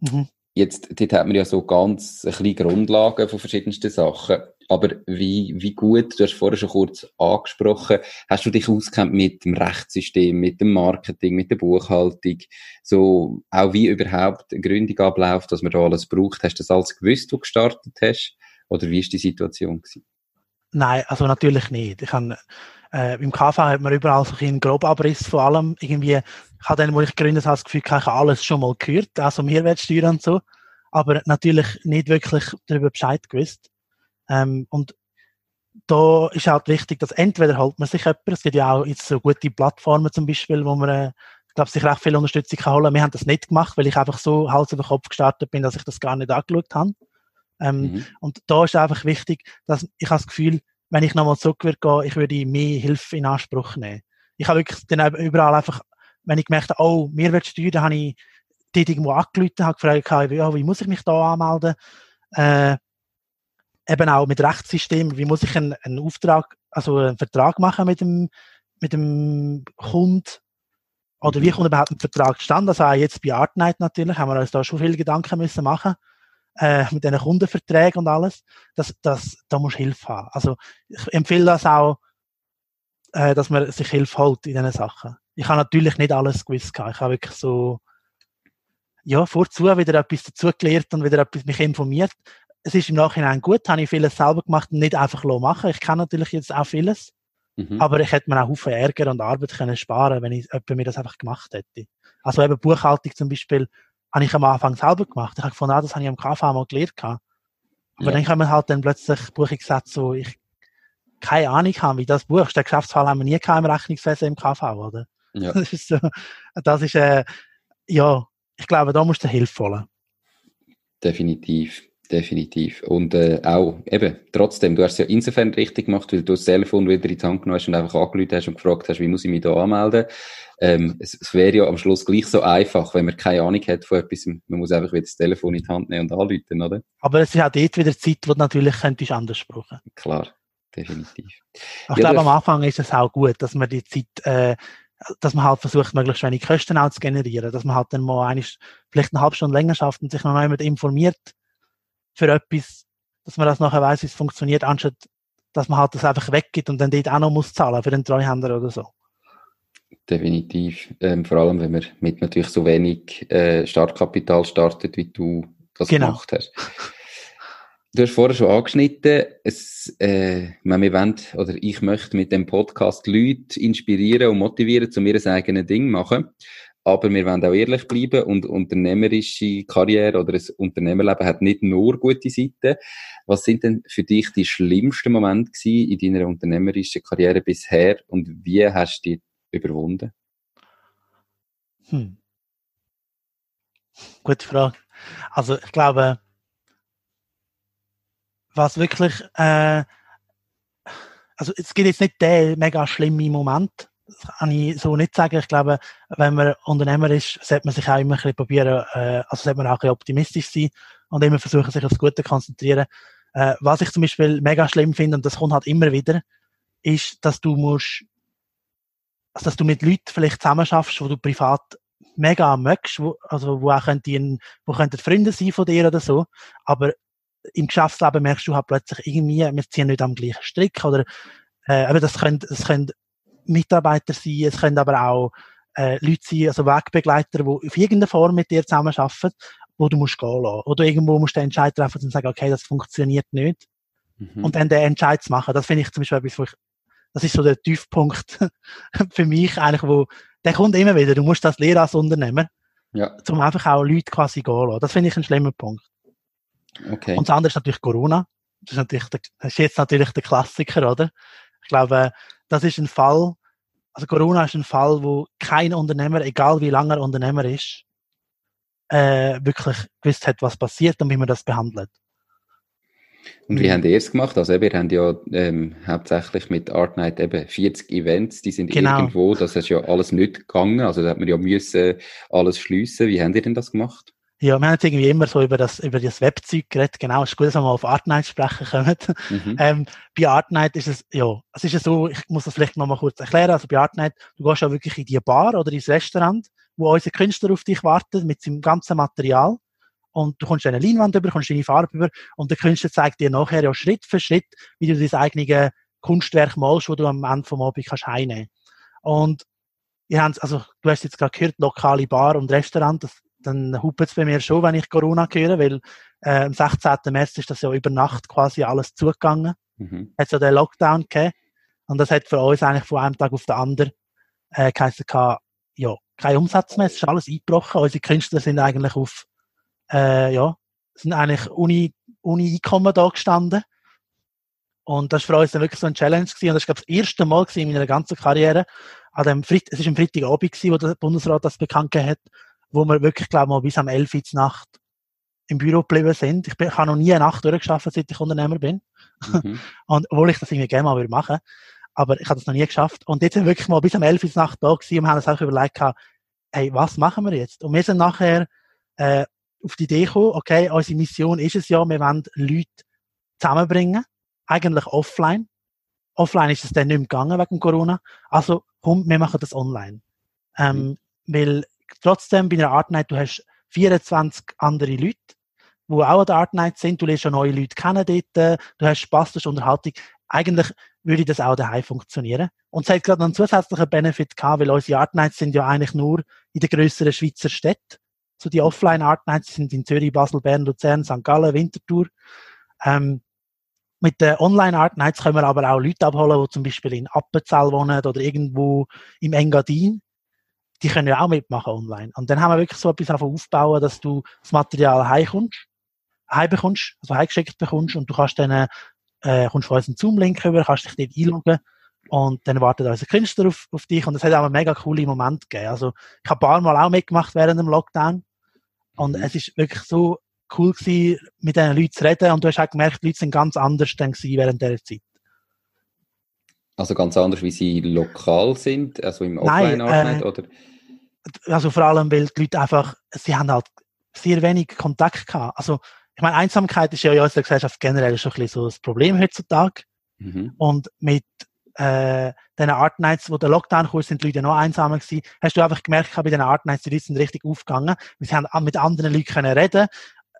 Mhm. Jetzt, dort hat man ja so ganz ein bisschen Grundlagen von verschiedensten Sachen. Aber wie, wie gut, du hast vorher schon kurz angesprochen, hast du dich auskennt mit dem Rechtssystem, mit dem Marketing, mit der Buchhaltung, so auch wie überhaupt eine Gründung abläuft, was man da alles braucht. Hast du das alles gewusst, wo du gestartet hast? Oder wie ist die Situation gewesen? Nein, also natürlich nicht. Ich habe, äh, Im KV hat man überall so einen Grobabriss von allem. Irgendwie, ich habe dann, wo ich gegründet habe, das Gefühl, ich habe alles schon mal gehört, also Mehrwertsteuer und so. Aber natürlich nicht wirklich darüber Bescheid gewusst. Ähm, und da ist halt wichtig, dass entweder holt man sich jemanden, es gibt ja auch jetzt so gute Plattformen zum Beispiel, wo man, äh, ich glaube, sich recht viel Unterstützung kann holen. Wir haben das nicht gemacht, weil ich einfach so Hals über Kopf gestartet bin, dass ich das gar nicht angeschaut habe. Ähm, mhm. Und da ist einfach wichtig, dass ich habe das Gefühl, wenn ich nochmal zurück würde gehen, ich würde mehr Hilfe in Anspruch nehmen. Ich habe wirklich dann überall einfach, wenn ich gemerkt habe, oh, Mehrwertsteuer, dann habe ich dort irgendwo angerufen, habe gefragt, ja, wie muss ich mich da anmelden? Äh, eben auch mit Rechtssystem, wie muss ich einen, einen Auftrag, also einen Vertrag machen mit dem, mit dem Kunden? Oder wie mhm. kommt überhaupt ein Vertrag zustande? Also auch jetzt bei Artnight natürlich haben wir uns da schon viele Gedanken müssen machen äh, mit den Kundenverträgen und alles. Das, das, da muss Hilfe haben. Also ich empfehle das auch, äh, dass man sich Hilfe holt in diesen Sachen. Ich habe natürlich nicht alles gewusst. Gehabt. Ich habe wirklich so, ja, vorzu wieder etwas dazugelernt und wieder etwas mich informiert. Es ist im Nachhinein gut, habe ich vieles selber gemacht und nicht einfach machen. Ich kann natürlich jetzt auch vieles. Mhm. Aber ich hätte mir auch Haufen Ärger und Arbeit können sparen wenn ich mir das einfach gemacht hätte. Also eben Buchhaltung zum Beispiel habe ich am Anfang selber gemacht. Ich habe gefunden, ah, das habe ich am KV mal gelernt. Gehabt. Aber ja. dann kommen halt dann plötzlich Buchungssätze, wo ich keine Ahnung habe, wie das buchst. Den Geschäftsfall haben wir nie gehabt im Rechnungswesen im KV, oder? Ja. Das ist so, das ist, äh, ja, ich glaube, da musst du Hilfe holen. Definitiv. Definitiv. Und äh, auch, eben, trotzdem, du hast es ja insofern richtig gemacht, weil du das Telefon wieder in die Hand genommen hast und einfach angerufen hast und gefragt hast, wie muss ich mich da anmelden. Ähm, es, es wäre ja am Schluss gleich so einfach, wenn man keine Ahnung hat von etwas. Man muss einfach wieder das Telefon in die Hand nehmen und anrufen, oder? Aber es ist auch dort wieder Zeit, wo du natürlich könntest anders sprechen. Klar, definitiv. Ich ja, glaube, am Anfang ist es auch gut, dass man die Zeit, äh, dass man halt versucht, möglichst wenig Kosten auch zu generieren, dass man halt dann mal eigentlich vielleicht eine halbe Stunde länger schafft und sich noch einmal informiert, für etwas, dass man das nachher weiß, wie es funktioniert, anstatt dass man halt das einfach weggibt und dann dort auch noch muss zahlen für den Treuhänder oder so. Definitiv. Ähm, vor allem, wenn man mit natürlich so wenig äh, Startkapital startet, wie du das genau. gemacht hast. Du hast vorher schon angeschnitten, es, äh, wir wollen, oder ich möchte mit dem Podcast Leute inspirieren und motivieren, zu mir ein eigenes Ding machen. Aber wir wollen auch ehrlich bleiben und unternehmerische Karriere oder ein Unternehmerleben hat nicht nur gute Seiten. Was sind denn für dich die schlimmsten Momente in deiner unternehmerischen Karriere bisher und wie hast du die überwunden? Hm. Gute Frage. Also ich glaube, was wirklich, äh, also es gibt jetzt nicht den mega schlimmen Moment, das kann ich so nicht sagen. Ich glaube, wenn man Unternehmer ist, sollte man sich auch immer ein bisschen probieren, äh, also sollte man auch ein bisschen optimistisch sein und immer versuchen, sich aufs Gute zu konzentrieren. Äh, was ich zum Beispiel mega schlimm finde, und das kommt halt immer wieder, ist, dass du musst, also dass du mit Leuten vielleicht zusammen schaffst, wo du privat mega mögst, wo, also wo auch könnten, wo könnten Freunde sein von dir oder so, aber im Geschäftsleben merkst du halt plötzlich irgendwie, wir ziehen nicht am gleichen Strick oder äh, aber das können, das können Mitarbeiter sein, es können aber auch äh, Leute sein, also Wegbegleiter, die auf irgendeine Form mit dir zusammenarbeiten, wo du musst gehen lassen. Oder irgendwo musst du den Entscheid treffen und sagen, okay, das funktioniert nicht. Mhm. Und dann den Entscheid zu machen. Das finde ich zum Beispiel etwas, wo ich, das ist so der Tiefpunkt für mich eigentlich, wo, der kommt immer wieder. Du musst das lernen als Unternehmer. Ja. Um einfach auch Leute quasi gehen lassen. Das finde ich ein schlimmer Punkt. Okay. Und das andere ist natürlich Corona. Das ist natürlich, der, das ist jetzt natürlich der Klassiker, oder? Ich glaube, das ist ein Fall, also Corona ist ein Fall, wo kein Unternehmer, egal wie lange er Unternehmer ist, äh, wirklich gewusst hat, was passiert und wie man das behandelt. Und wie habt ihr es gemacht? Also wir haben ja ähm, hauptsächlich mit Art Night eben 40 Events, die sind genau. irgendwo, das ist ja alles nicht gegangen, also da hat man ja müssen alles schliessen. Wie habt ihr denn das gemacht? Ja, wir haben jetzt irgendwie immer so über das, über das Webzeug geredet. Genau, es ist gut, dass wir mal auf Artnight sprechen können. Mhm. Ähm, bei Artnight ist es, ja, es ist ja so, ich muss das vielleicht noch mal kurz erklären. Also bei Artnight, du gehst ja wirklich in die Bar oder ins Restaurant, wo unser Künstler auf dich wartet mit seinem ganzen Material. Und du kommst eine Leinwand über, kommst deine Farbe über und der Künstler zeigt dir nachher ja Schritt für Schritt, wie du dein eigenes Kunstwerk malst, wo du am Ende vom Abend kannst heimnehmen. Und ihr habt, also, du hast jetzt gerade gehört, lokale Bar und Restaurant, das dann hupet es bei mir schon, wenn ich Corona höre, weil äh, am 16. März ist das ja über Nacht quasi alles zugegangen. Mhm. Hat so den Lockdown gegeben. Und das hat für uns eigentlich von einem Tag auf den anderen äh, geheißen, ja, kein Umsatz mehr, es ist alles eingebrochen. Unsere Künstler sind eigentlich auf, äh, ja, sind eigentlich ohne, ohne Einkommen da gestanden. Und das war für uns dann wirklich so ein Challenge gewesen. Und das war, glaube ich, das erste Mal in meiner ganzen Karriere. An dem Freit es war am Freitagabend gewesen, wo der Bundesrat das bekannt gegeben hat wo wir wirklich, glaube ich, mal bis am 11 Uhr Nacht im Büro geblieben sind. Ich, bin, ich habe noch nie eine Nacht durchgeschafft, seit ich Unternehmer bin. Mhm. Und obwohl ich das irgendwie gerne mal würde machen aber ich habe das noch nie geschafft. Und jetzt sind wir wirklich mal bis am 11 Uhr Nacht da gewesen und haben uns auch überlegt, hey, was machen wir jetzt? Und wir sind nachher äh, auf die Idee gekommen, okay, unsere Mission ist es ja, wir wollen Leute zusammenbringen, eigentlich offline. Offline ist es dann nicht mehr gegangen wegen Corona. Also, komm, wir machen das online. Ähm, mhm. Weil trotzdem bei einer Art Night, du hast 24 andere Leute, die auch an der Art Night sind. Du lernst schon neue Leute kennen dort. Du hast Spaß, du hast Unterhaltung. Eigentlich würde das auch daheim funktionieren. Und es hat gerade noch einen zusätzlichen Benefit gehabt, weil unsere Art Nights sind ja eigentlich nur in den grösseren Schweizer Städten. So die Offline Art Nights sind in Zürich, Basel, Bern, Luzern, St. Gallen, Winterthur. Ähm, mit den Online Art Nights können wir aber auch Leute abholen, die zum Beispiel in Appenzell wohnen oder irgendwo im Engadin. Die können ja auch mitmachen online. Und dann haben wir wirklich so etwas aufbauen, dass du das Material heimkommst, heimbekommst, also heimgeschickt bekommst und du kannst dann äh, kommst von uns einen Zoom-Link über, kannst dich dort einloggen und dann wartet unser Künstler auf, auf dich und es hat auch einen mega coolen Moment gegeben. Also ich habe ein paar Mal auch mitgemacht während dem Lockdown und mhm. es ist wirklich so cool gewesen, mit diesen Leuten zu reden und du hast auch gemerkt, die Leute sind ganz anders dann während dieser Zeit. Also ganz anders, wie sie lokal sind, also im Offline-Arbeit, äh, oder? Also vor allem, weil die Leute einfach, sie haben halt sehr wenig Kontakt gehabt. Also ich meine, Einsamkeit ist ja in unserer Gesellschaft generell schon ein bisschen so das Problem heutzutage. Mhm. Und mit äh, den Art Nights, wo der Lockdown kam, sind die Leute noch einsamer gewesen. Hast du einfach gemerkt, bei den Art Nights, die Leute sind richtig aufgegangen. Sie haben mit anderen Leuten können reden.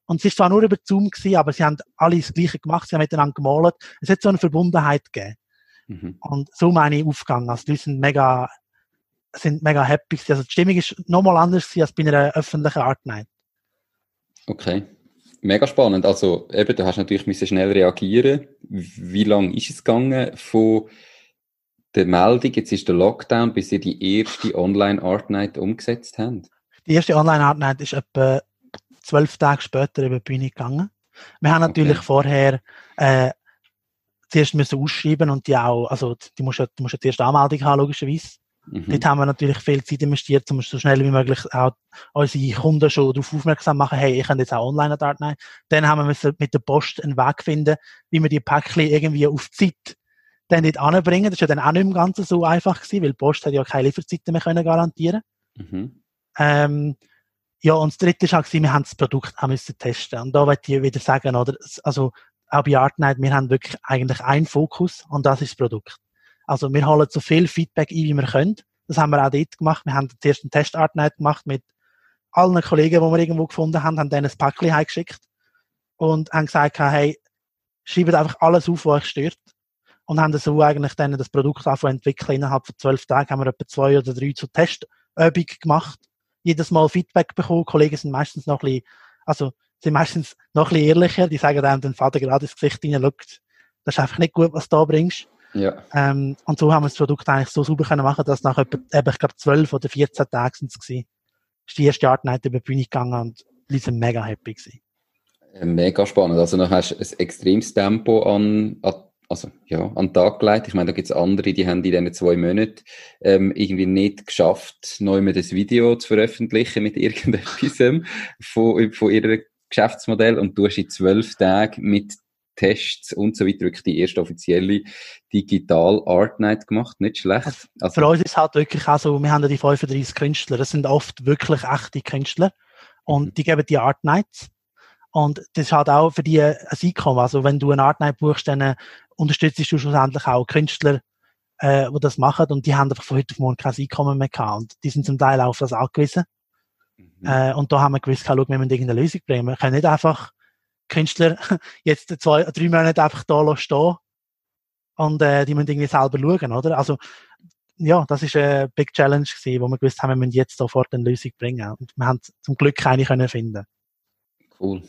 Und es ist zwar nur über Zoom gewesen, aber sie haben alle das Gleiche gemacht, sie haben miteinander gemalt. Es hat so eine Verbundenheit gegeben. Mhm. Und so meine ich aufgegangen. Also die Leute sind mega, sind mega happy gewesen. Also die Stimmung ist nochmal anders als bei einer öffentlichen Art Night. Okay mega spannend. Also eben, du hast natürlich müssen schnell reagieren. Wie lange ist es gegangen von der Meldung, jetzt ist der Lockdown, bis ihr die erste Online Art Night umgesetzt habt? Die erste Online Art Night ist etwa zwölf Tage später über die Bühne gegangen. Wir haben natürlich okay. vorher äh, zuerst müssen ausschreiben und die auch, also die musst du, die musst du zuerst Anmeldung haben, logischerweise. Mhm. Dort haben wir natürlich viel Zeit investiert, um so schnell wie möglich auch unsere Kunden schon darauf aufmerksam machen, hey, ich kann jetzt auch online Dart nehmen. Dann haben wir mit der Post einen Weg finden, wie wir die Päckchen irgendwie auf Zeit dann nicht anbringen. Das war ja dann auch nicht im Ganzen so einfach gewesen, weil die Post hat ja keine Lieferzeiten mehr können garantieren. Mhm. Ähm, ja, und das dritte war auch, wir haben das Produkt auch müssen testen. Und da wollte ich wieder sagen, oder, also, auch bei Artnight, wir haben wirklich eigentlich einen Fokus und das ist das Produkt. Also wir holen so viel Feedback ein, wie wir können. Das haben wir auch dort gemacht. Wir haben zuerst einen Testart Night gemacht mit allen Kollegen, die wir irgendwo gefunden haben, haben denen ein Päckchen heimgeschickt und haben gesagt, hey, schreibt einfach alles auf, was euch stört. Und haben so eigentlich dann das Produkt entwickeln. Innerhalb von zwölf Tagen haben wir etwa zwei oder drei zur Testübung gemacht. Jedes Mal Feedback bekommen. Die Kollegen sind meistens noch ein bisschen, also, sind meistens noch ein bisschen ehrlicher. Die sagen dann den Vater gerade ins Gesicht hinein, das ist einfach nicht gut, was du da bringst. Ja. Ähm, und so haben wir das Produkt eigentlich so sauber können machen, dass nach etwa, eben, ich glaube, 12 oder 14 Tagen sind es gewesen, ist die erste Art Night über die Bühne gegangen und die sind mega happy gewesen. Äh, mega spannend. Also, dann hast du ein extremes Tempo an, an also ja, an den Tag gelegt. Ich meine, da gibt es andere, die haben in diesen zwei Monaten ähm, irgendwie nicht geschafft, neu mit das Video zu veröffentlichen mit irgendetwas von, von ihrem Geschäftsmodell und du hast in zwölf Tagen mit Tests und so weiter wirklich die erste offizielle Digital Art Night gemacht. Nicht schlecht. Also, also, für uns ist es halt wirklich auch so, wir haben ja die 35 Künstler, das sind oft wirklich echte Künstler und mhm. die geben die Art Nights. Und das ist halt auch für die ein Einkommen. Also wenn du eine Art Night buchst, dann äh, unterstützt du schlussendlich auch Künstler, äh, die das machen und die haben einfach von heute auf morgen kein Einkommen mehr gehabt. Und die sind zum Teil auch auf das angewiesen. Mhm. Äh, und da haben wir gewusst, schau, wir müssen irgendeine Lösung bringen. Wir können nicht einfach Künstler jetzt zwei, drei Monate einfach da stehen und äh, die müssen irgendwie selber schauen, oder? Also ja, das ist eine Big Challenge gewesen, wo wir gewusst haben, wir müssen jetzt sofort eine Lösung bringen. Und wir haben zum Glück keine können finden. Cool.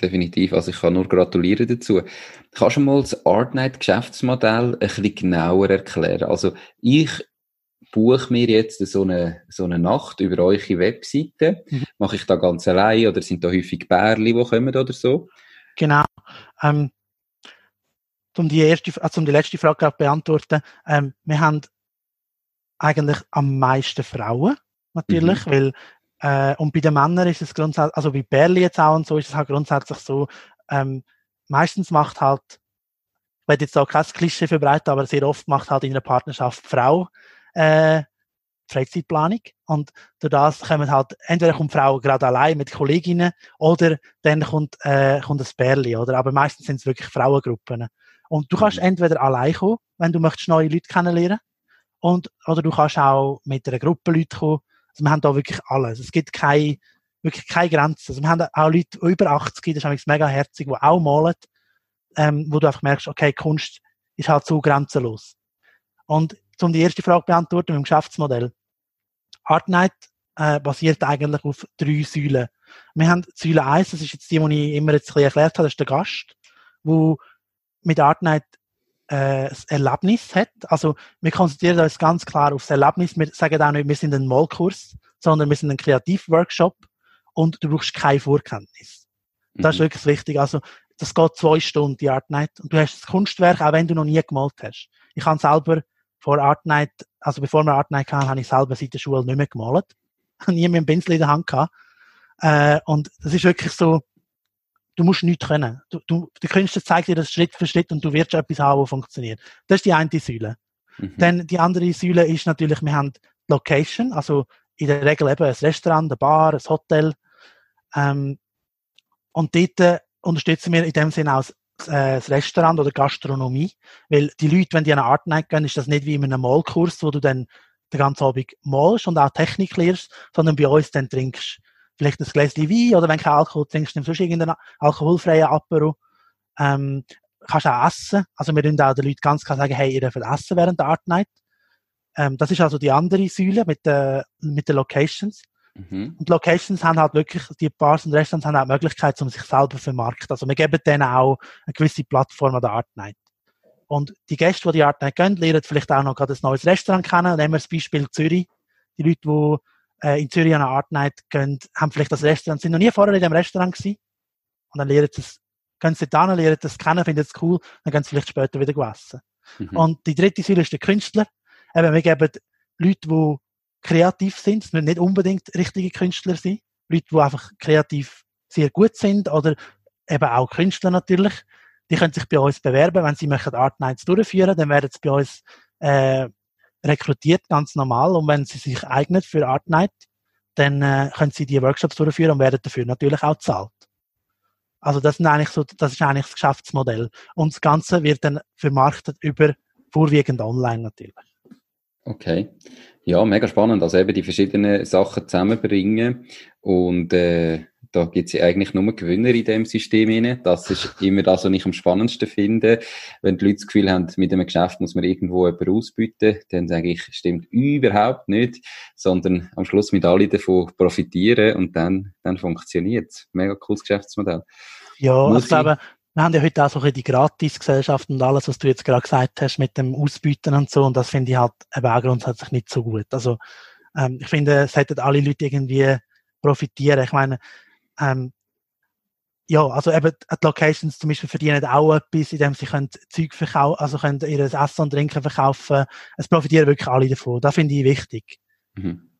Definitiv. Also ich kann nur gratulieren dazu. Kannst du mal das Artnight Geschäftsmodell ein bisschen genauer erklären? Also ich buche mir jetzt so eine, so eine Nacht über eure Webseite. Mhm. Mache ich da ganz allein oder sind da häufig Bärli, die kommen oder so? Genau. Ähm, um die erste, also um die letzte Frage zu beantworten, ähm, wir haben eigentlich am meisten Frauen, natürlich, mhm. weil, äh, und bei den Männern ist es grundsätzlich, also bei Bärli jetzt auch und so ist es halt grundsätzlich so, ähm, meistens macht halt, ich werde jetzt auch kein Klischee verbreiten, aber sehr oft macht halt in einer Partnerschaft Frau äh, Freizeitplanung. Und durch das kommen halt, entweder kommt die Frau gerade allein mit Kolleginnen oder dann kommt, äh, kommt ein Pärli, oder? Aber meistens sind es wirklich Frauengruppen. Und du kannst mhm. entweder allein kommen, wenn du möchtest neue Leute kennenlernen und, oder du kannst auch mit einer Gruppe Leute kommen. Also wir haben da wirklich alles. Es gibt keine, wirklich keine Grenzen. Also wir haben auch Leute über 80, das ist mega herzig, die auch malen, ähm, wo du einfach merkst, okay, Kunst ist halt so grenzenlos. Und um die erste Frage beantworten mit dem Geschäftsmodell. Artnight äh, basiert eigentlich auf drei Säulen. Wir haben Säule 1, das ist jetzt die, die ich immer jetzt ein bisschen erklärt habe, das ist der Gast, wo mit Artnight äh, das Erlebnis hat. Also wir konzentrieren uns ganz klar auf das Erlebnis. Wir sagen auch nicht, wir sind ein Mollkurs, sondern wir sind ein Kreativworkshop und du brauchst keine Vorkenntnis. Das mhm. ist wirklich wichtig. Also das geht zwei Stunden, die Art Night. Und du hast das Kunstwerk, auch wenn du noch nie gemalt hast. Ich habe selber vor Art Night, also bevor wir Art Night hatten, habe ich selber seit der Schule nicht mehr gemalt. nie mehr einen Pinsel in der Hand gehabt. Äh, und das ist wirklich so, du musst nichts können. Du, du, der Künstler zeigt dir das Schritt für Schritt und du wirst etwas haben, was funktioniert. Das ist die eine Säule. Mhm. Dann die andere Säule ist natürlich, wir haben Location, also in der Regel eben ein Restaurant, eine Bar, ein Hotel. Ähm, und dort äh, unterstützen wir in dem Sinne auch das Restaurant oder Gastronomie. Weil die Leute, wenn die an eine Art Night gehen, ist das nicht wie in einem Malkurs, wo du dann den ganzen Abend malst und auch Technik lernst, sondern bei uns dann trinkst vielleicht ein Gläschen Wein oder wenn du kein Alkohol trinkst, nimmst du irgendeinen alkoholfreien Apero. Ähm, kannst auch essen. Also wir können auch den Leuten ganz klar sagen, hey, ihr dürft essen während der Art Night. Ähm, das ist also die andere Säule mit, den mit den Locations. Mhm. Und Locations haben halt wirklich, die Bars und Restaurants haben auch die Möglichkeit, um sich selber zu vermarkten. Also wir geben denen auch eine gewisse Plattform an der Art Night. Und die Gäste, die die Art Night gehen, lernen vielleicht auch noch gerade ein neues Restaurant kennen. Nehmen wir das Beispiel Zürich. Die Leute, die äh, in Zürich an eine Art Night gehen, haben vielleicht das Restaurant, sind noch nie vorher in dem Restaurant gewesen. Und dann lernen sie es, gehen sie da lernen das kennen, finden es cool, dann gehen sie vielleicht später wieder essen. Mhm. Und die dritte Säule ist der Künstler. Eben, wir geben Leute, die kreativ sind, es müssen nicht unbedingt richtige Künstler sein, Leute, die einfach kreativ sehr gut sind oder eben auch Künstler natürlich, die können sich bei uns bewerben, wenn sie möchten Art Nights durchführen, dann werden sie bei uns äh, rekrutiert, ganz normal, und wenn sie sich eignen für Art Night, dann äh, können sie die Workshops durchführen und werden dafür natürlich auch zahlt. Also das, sind eigentlich so, das ist eigentlich das Geschäftsmodell. Und das Ganze wird dann vermarktet über vorwiegend online natürlich. Okay. Ja, mega spannend. Also eben die verschiedenen Sachen zusammenbringen und äh, da gibt es ja eigentlich nur Gewinner in dem System rein. Das ist immer das, was ich am spannendsten finde. Wenn die Leute das Gefühl haben, mit einem Geschäft muss man irgendwo jemanden ausbieten, dann sage ich, stimmt überhaupt nicht, sondern am Schluss mit alle davon profitieren und dann, dann funktioniert es. Mega cooles Geschäftsmodell. Ja, muss ich glaube, wir haben ja heute auch so die Gratisgesellschaft und alles, was du jetzt gerade gesagt hast mit dem Ausbieten und so. Und das finde ich halt eben auch grundsätzlich nicht so gut. Also, ähm, ich finde, es hätten alle Leute irgendwie profitieren. Ich meine, ähm, ja, also eben die Locations zum Beispiel verdienen auch etwas, indem sie können Zeug verkaufen, also können ihr Essen und Trinken verkaufen. Es profitieren wirklich alle davon. Das finde ich wichtig. Mhm.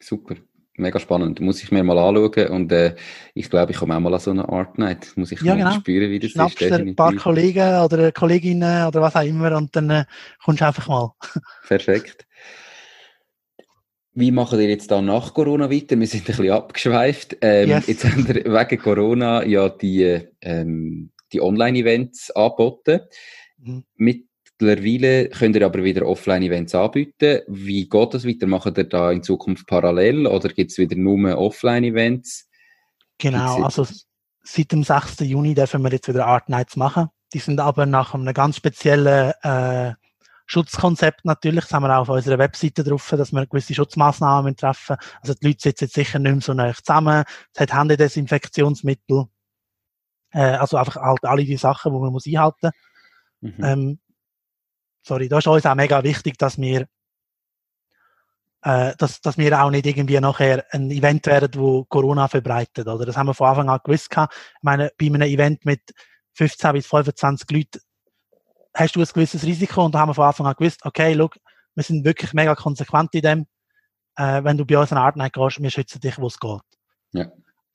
Super mega spannend. Muss ich mir mal anschauen und äh, ich glaube, ich komme auch mal an so eine Art Night. Muss ich ja, mal genau. spüren, wie das Schnappst ist. ein paar Kollegen oder Kolleginnen oder was auch immer und dann äh, kommst du einfach mal. Perfekt. Wie machen wir jetzt da nach Corona weiter? Wir sind ein bisschen abgeschweift. Ähm, yes. Jetzt haben wir wegen Corona ja die, ähm, die Online-Events angeboten. Mhm. Mit Mittlerweile könnt ihr aber wieder Offline-Events anbieten. Wie geht das weiter? Macht ihr da in Zukunft parallel oder gibt es wieder nur Offline-Events? Genau, also seit dem 6. Juni dürfen wir jetzt wieder Art Nights machen. Die sind aber nach einem ganz speziellen äh, Schutzkonzept natürlich. Das haben wir auch auf unserer Webseite drauf, dass wir gewisse Schutzmaßnahmen treffen. Also die Leute sitzen jetzt sicher nicht mehr so nah zusammen. Es hat Händedesinfektionsmittel. Äh, also einfach halt alle die Sachen, die man muss einhalten muss. Mhm. Ähm, sorry, da ist uns auch mega wichtig, dass wir äh, dass, dass wir auch nicht irgendwie nachher ein Event werden, wo Corona verbreitet, oder? Das haben wir von Anfang an gewusst gehabt. Ich meine, bei einem Event mit 15 bis 25 Leuten hast du ein gewisses Risiko und da haben wir von Anfang an gewusst, okay, look, wir sind wirklich mega konsequent in dem. Äh, wenn du bei uns eine Art nicht gehst, wir schützen dich, wo es geht. Ja.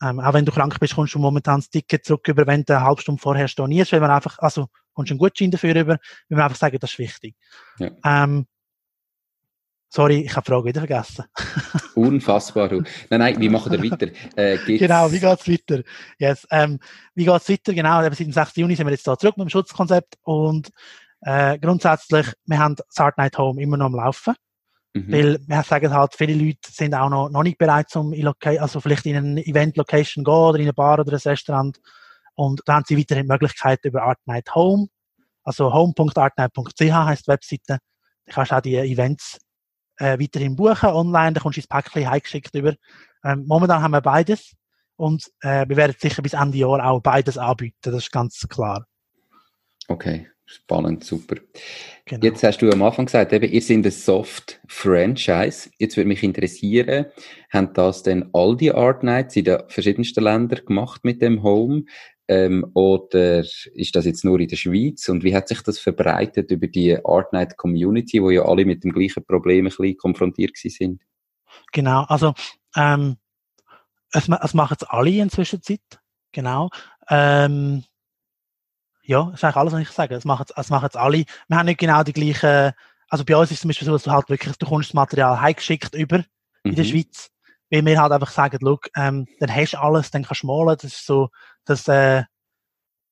Ähm, auch wenn du krank bist, kommst du momentan das Ticket zurück über, wenn du eine halbe Stunde vorher stornierst, weil man einfach, also, kommst du einen Gutschein dafür über, weil wir einfach sagen, das ist wichtig. Ja. Ähm, sorry, ich habe die Frage wieder vergessen. Unfassbar. Du. Nein, nein, wie machen wir weiter? Äh, genau, wie geht's weiter? Yes, ähm, wie geht's weiter? Genau, seit dem 6. Juni sind wir jetzt da zurück mit dem Schutzkonzept und äh, grundsätzlich, wir haben Start Night Home immer noch am Laufen. Mhm. Weil wir sagen halt, viele Leute sind auch noch, noch nicht bereit, um in also vielleicht in eine Event-Location gehen oder in eine Bar oder ein Restaurant. Und da haben sie weiterhin die Möglichkeit über Art Night Home Also home.artnight.ch heisst die Webseite. Da kannst du auch die Events äh, weiterhin buchen online, da kommst du ins Päckchen heimgeschickt über. Ähm, momentan haben wir beides und äh, wir werden sicher bis Ende Jahr auch beides anbieten, das ist ganz klar. Okay, spannend, super. Genau. Jetzt hast du am Anfang gesagt, eben, ihr seid ein Soft-Franchise. Jetzt würde mich interessieren, haben das denn all die Art Nights in den verschiedensten Ländern gemacht mit dem Home? Ähm, oder ist das jetzt nur in der Schweiz? Und wie hat sich das verbreitet über die Art Night Community, wo ja alle mit dem gleichen Problem ein bisschen konfrontiert sind? Genau, also ähm, es, es machen es alle in der Zwischenzeit, genau. Ähm, ja, das ist eigentlich alles, was ich sage. Es machen es machen alle. Wir haben nicht genau die gleichen, also bei uns ist es zum Beispiel so, dass du halt wirklich, du kommst das Material heimgeschickt über in mhm. der Schweiz, weil wir halt einfach sagen, look, ähm, dann hast du alles, dann kannst du malen, das ist so, das, äh,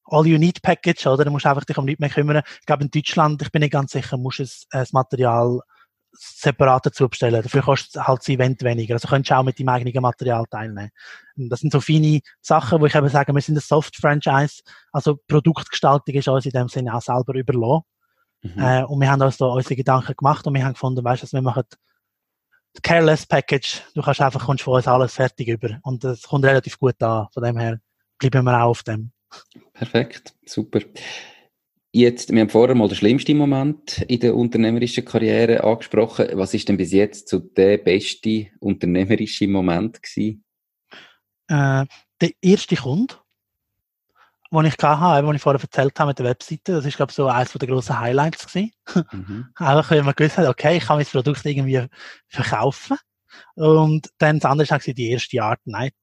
All You Need Package, oder? Du musst einfach dich um nichts mehr kümmern. Ich glaube, in Deutschland, ich bin nicht ganz sicher, musst du äh, das Material separat dazu bestellen. Dafür kostet halt das Event weniger. Also könntest du auch mit deinem eigenen Material teilnehmen. Das sind so feine Sachen, wo ich eben sage, wir sind ein Soft-Franchise. Also Produktgestaltung ist uns in dem Sinne auch selber überlassen. Mhm. Äh, und wir haben uns da unsere Gedanken gemacht und wir haben gefunden, weißt du, wir machen das Careless Package. Du kannst einfach, kommst von uns alles fertig über. Und das kommt relativ gut an. Von dem her bleiben wir auch auf dem. Perfekt, super. Jetzt, wir haben vorher mal den schlimmsten Moment in der unternehmerischen Karriere angesprochen. Was ist denn bis jetzt so der beste unternehmerische Moment gewesen? Äh, der erste Kunde, den ich hatte, den ich vorher erzählt habe mit der Webseite, das ist, glaube ich, so eines der grossen Highlights gewesen. Mhm. Einfach, wenn man gewusst hat, okay, ich kann mein Produkt irgendwie verkaufen. Und dann das andere war die erste Art Night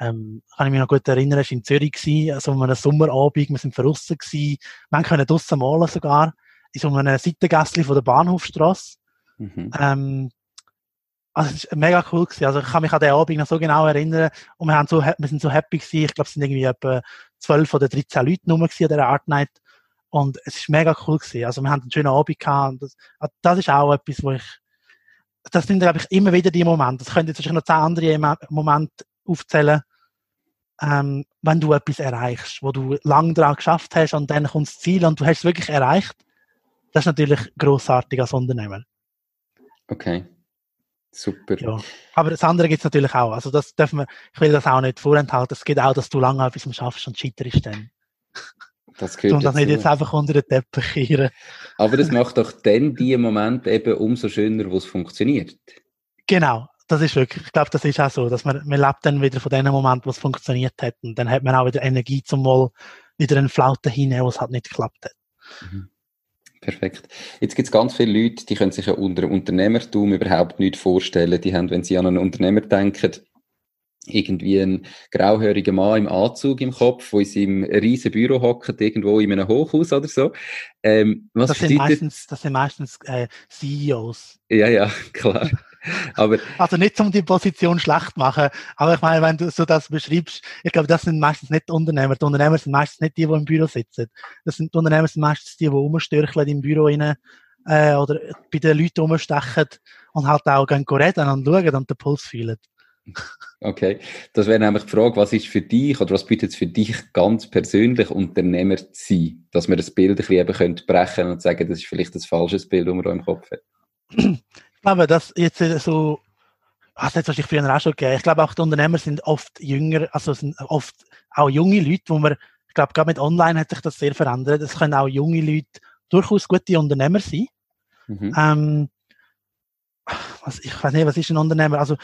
ähm, kann ich mich noch gut erinnern, es war in Zürich, gewesen, also um einen Sommerabend, wir sind draussen gewesen, wir können draussen malen sogar, in so einem Seitengässchen von der Bahnhofstrasse. Mhm. Ähm, also es war mega cool gewesen. Also ich kann mich an den Abend noch so genau erinnern und wir, haben so, wir sind so happy gewesen. Ich glaube, es sind irgendwie etwa 12 oder 13 Leute nur gewesen an dieser Art Night. Und es ist mega cool gewesen. Also wir haben einen schönen Abend gehabt. Und das, also das ist auch etwas, wo ich, das sind, glaube ich, immer wieder die Momente. Das könnte jetzt wahrscheinlich noch zehn andere Momente aufzählen, ähm, wenn du etwas erreichst, wo du lang daran geschafft hast und dann kommt das Ziel und du hast es wirklich erreicht, das ist natürlich großartig als Unternehmer. Okay. Super. Ja. Aber das andere gibt es natürlich auch. Also das dürfen wir, ich will das auch nicht vorenthalten. Es geht auch, dass du lange etwas schaffst und scheiterst dann. Das gehört Und das nicht jetzt einfach unter den Teppich kehren. Aber das macht doch dann die Momente eben umso schöner, wo es funktioniert. Genau das ist wirklich, ich glaube, das ist auch so, dass man, man lebt dann wieder von dem Moment, wo es funktioniert hat. Und dann hat man auch wieder Energie zum mal wieder einen Flauten hinnehmen, wo es halt nicht geklappt hat. Mhm. Perfekt. Jetzt gibt es ganz viele Leute, die können sich ja unter Unternehmertum überhaupt nicht vorstellen. Die haben, wenn sie an einen Unternehmer denken, irgendwie ein grauhöriger Mann im Anzug im Kopf, wo in seinem riesen Büro hockt, irgendwo in einem Hochhaus oder so. Ähm, was das, sind meistens, das sind meistens äh, CEOs. Ja, ja, klar. Aber, also nicht um die Position schlecht machen, aber ich meine, wenn du so das beschreibst, ich glaube, das sind meistens nicht Unternehmer. Die Unternehmer sind meistens nicht die, die im Büro sitzen. Das sind die Unternehmer sind meistens die, die rumstürcheln im Büro rein, äh, oder bei den Leuten rumstechen und halt auch gehen reden und schauen und den Puls fühlen. Okay, das wäre nämlich die Frage, was ist für dich oder was bietet es für dich ganz persönlich Unternehmer zu sein, dass wir das Bild ein bisschen eben können brechen und sagen, das ist vielleicht das falsches Bild, das man da im Kopf hat. Ich glaube, dass jetzt so, das hat es wahrscheinlich früher auch schon gegeben. Ich glaube auch die Unternehmer sind oft jünger, also sind oft auch junge Leute, wo man, ich glaube gerade mit Online hat sich das sehr verändert. Es können auch junge Leute durchaus gute Unternehmer sein. Mhm. Ähm, was, ich weiß nicht, was ist ein Unternehmer? Also,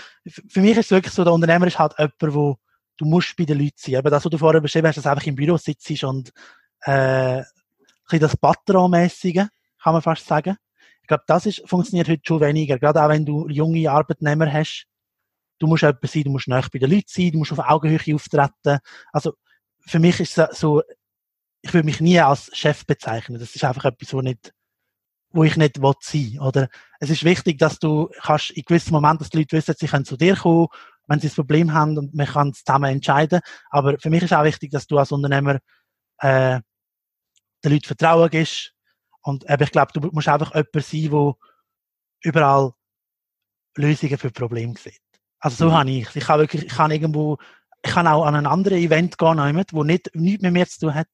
für mich ist es wirklich so, der Unternehmer ist halt jemand, wo du musst bei den Leuten sein. Aber das, was du vorher beschrieben hast, dass du einfach im Büro sitzt und, äh, das Patron-mäßige, kann man fast sagen. Ich glaube, das ist, funktioniert heute schon weniger. Gerade auch wenn du junge Arbeitnehmer hast. Du musst jemand sein, du musst näher bei den Leuten sein, du musst auf Augenhöhe auftreten. Also, für mich ist es so, ich würde mich nie als Chef bezeichnen. Das ist einfach etwas, wo nicht, wo ich nicht will sein Oder es ist wichtig, dass du kannst in gewissen Momenten, dass die Leute wissen, sie können zu dir kommen, wenn sie ein Problem haben und man kann es zusammen entscheiden. Aber für mich ist auch wichtig, dass du als Unternehmer äh, den Leuten Vertrauen gibst. Und eben, ich glaube, du musst einfach jemand sein, der überall Lösungen für Probleme sieht. Also so mhm. habe ich Ich kann wirklich, ich kann irgendwo, ich kann auch an ein anderes Event gehen, wo nicht, nichts mit mir zu tun hat.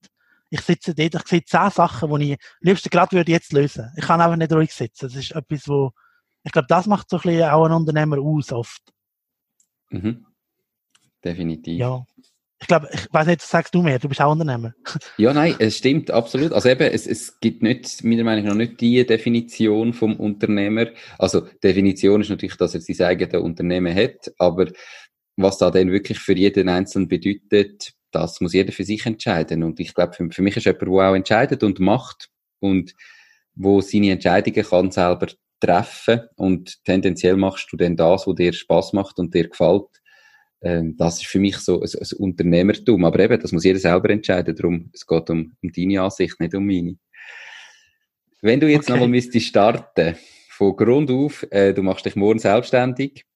Ich sitze dort, ich sehe zehn Sachen, die ich liebsten gerade würde jetzt lösen. Ich kann einfach nicht ruhig sitzen. Das ist etwas, wo, ich glaube, das macht so ein bisschen auch einen Unternehmer aus oft. Mhm. Definitiv. Ja. Ich glaube, ich weiß nicht, sagst du mehr, du bist auch Unternehmer. Ja, nein, es stimmt, absolut. Also eben, es, es gibt nicht, meiner Meinung nach nicht die Definition vom Unternehmer. Also, Definition ist natürlich, dass er sein eigenes Unternehmen hat, aber was da dann wirklich für jeden Einzelnen bedeutet, das muss jeder für sich entscheiden. Und ich glaube, für, für mich ist jemand, der auch entscheidet und macht und wo seine Entscheidungen kann selber treffen und tendenziell machst du dann das, was dir Spaß macht und dir gefällt. Ähm, das ist für mich so ein, ein, Unternehmertum. Aber eben, das muss jeder selber entscheiden. Darum, es geht um, um deine Ansicht, nicht um meine. Wenn du jetzt okay. nochmal müsstest starten, von Grund auf, äh, du machst dich morgen selbstständig,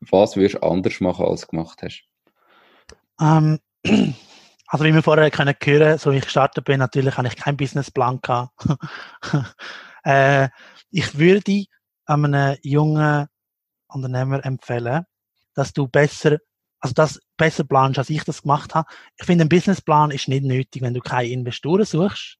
was würdest du anders machen, als du gemacht hast? Ähm, also wie wir vorher können hören, so wie ich gestartet bin, natürlich habe ich keinen Businessplan gehabt. äh, ich würde einem jungen Unternehmer empfehlen, dass du besser, also das besser planst, als ich das gemacht habe. Ich finde, ein Businessplan ist nicht nötig, wenn du keine Investoren suchst.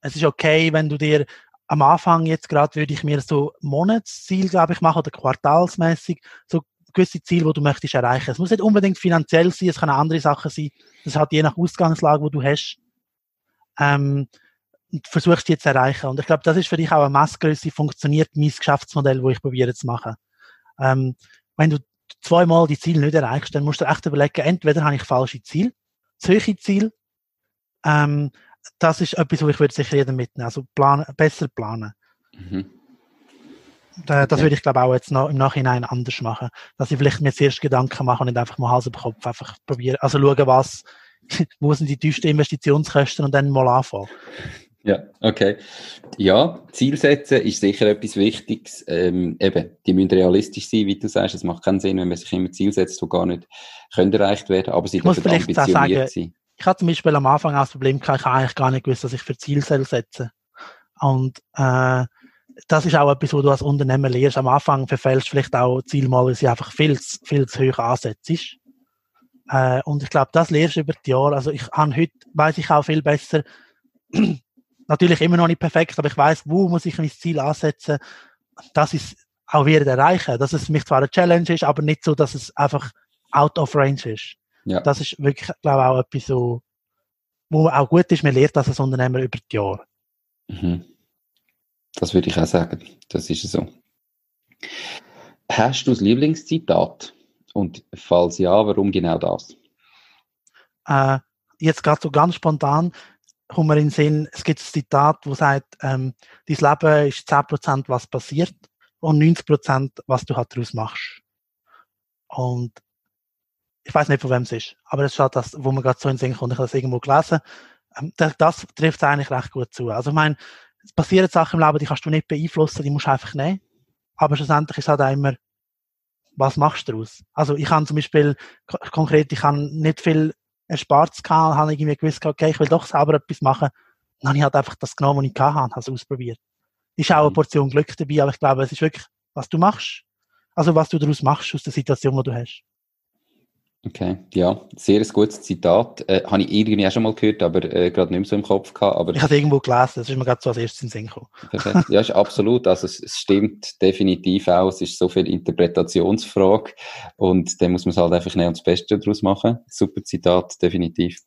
Es ist okay, wenn du dir am Anfang jetzt gerade würde ich mir so Monatsziel, glaube ich, machen oder quartalsmäßig so gewisse Ziele, die du möchtest erreichen. Es muss nicht unbedingt finanziell sein, es auch andere Sachen sein. Das hat je nach Ausgangslage, wo du hast. Ähm, versuchst die zu erreichen. Und ich glaube, das ist für dich auch eine Messgröße, funktioniert mein Geschäftsmodell, wo ich probiere zu machen. Ähm, wenn du zweimal die Ziele nicht erreichst, dann musst du echt überlegen, entweder habe ich falsche Ziele, zu hohe Ziele, ähm, das ist etwas, wo ich würde sicher jedem mitnehmen, also planen, besser planen. Mhm. Das okay. würde ich glaube auch jetzt noch im Nachhinein anders machen, dass ich vielleicht mir zuerst Gedanken mache und nicht einfach mal Hals über Kopf einfach probieren, also schauen, was, wo sind die tiefsten Investitionskosten und dann mal anfangen. Ja, okay. Ja, Ziel setzen ist sicher etwas Wichtiges. Ähm, eben, die müssen realistisch sein, wie du sagst. Es macht keinen Sinn, wenn man sich immer Ziel setzt, die gar nicht können erreicht werden, aber sie dürfen ambitioniert sagen, sein. Ich hatte zum Beispiel am Anfang auch das Problem, ich habe eigentlich gar nicht gewusst, dass ich für Ziel setze. Und äh, das ist auch etwas, wo du als Unternehmer lernst. Am Anfang verfällst du vielleicht auch Ziel mal, weil sie einfach viel, viel zu hoch ansetzt. Äh, und ich glaube, das lernst du über die Jahre. Also ich habe heute, weiß ich auch viel besser, natürlich immer noch nicht perfekt, aber ich weiß, wo muss ich mein Ziel ansetzen, dass ich es auch wieder erreichen. Dass es mich zwar eine Challenge ist, aber nicht so, dass es einfach out of range ist. Ja. Das ist wirklich, glaube ich, auch etwas so, wo auch gut ist, man lernt das als Unternehmer über die Jahre. Mhm. Das würde ich auch sagen. Das ist so. Hast du das Lieblingszitat? Und falls ja, warum genau das? Äh, jetzt gerade so ganz spontan kommt mir in den Sinn, es gibt ein Zitat, wo sagt, ähm, dein Leben ist 10% was passiert und 90% was du halt daraus machst. Und ich weiß nicht, von wem es ist, aber es ist halt das, wo man gerade so in den Sinn kommt, ich habe das irgendwo gelesen. Ähm, das, das trifft eigentlich recht gut zu. Also ich meine, es passieren Sachen im Leben, die kannst du nicht beeinflussen, die musst du einfach nehmen. Aber schlussendlich ist halt auch immer, was machst du daraus? Also ich kann zum Beispiel konkret, ich kann nicht viel erspart gehabt, habe ich irgendwie gewusst, okay, ich will doch selber etwas machen. Dann habe ich halt einfach das genommen, was ich hatte, habe es ausprobiert. Ist auch eine mhm. Portion Glück dabei, aber ich glaube, es ist wirklich, was du machst. Also was du daraus machst aus der Situation, die du hast. Okay, ja, sehr gutes Zitat. Äh, habe ich irgendwie auch schon mal gehört, aber äh, gerade nicht mehr so im Kopf gehabt. Aber ich habe es irgendwo gelesen, das ist mir gerade so als erstes in den Sinn gekommen. Perfekt. Ja, ist absolut. Also es, es, stimmt definitiv auch. Es ist so viel Interpretationsfrage und dann muss man es halt einfach schnell das Beste daraus machen. Super Zitat, definitiv.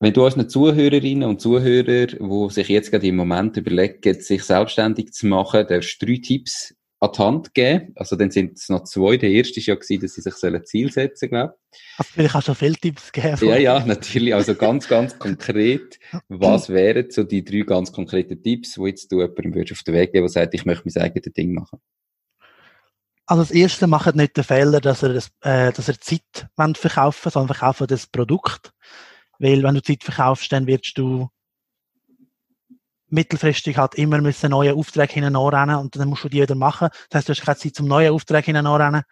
Wenn du unseren Zuhörerinnen und Zuhörer, die sich jetzt gerade im Moment überlegen, sich selbstständig zu machen, darfst du drei Tipps an die Hand gegeben. Also dann sind es noch zwei. Der erste war ja, gewesen, dass sie sich ein Ziel setzen glaube ich. Also vielleicht du schon viele Tipps gegeben. Ja, ja, natürlich. Also ganz, ganz konkret. Was wären so die drei ganz konkreten Tipps, die jetzt du jemandem würdest auf den Weg geben, der sagt, ich möchte mein eigenes Ding machen? Also das erste, macht nicht den Fehler, dass er, das, äh, dass er Zeit verkaufen sondern verkaufen das Produkt. Weil wenn du Zeit verkaufst, dann wirst du mittelfristig halt immer müssen neue Aufträge hinten anrennen und dann musst du die wieder machen. Das heißt, du hast keine Zeit zum neuen Auftrag hinten anrennen.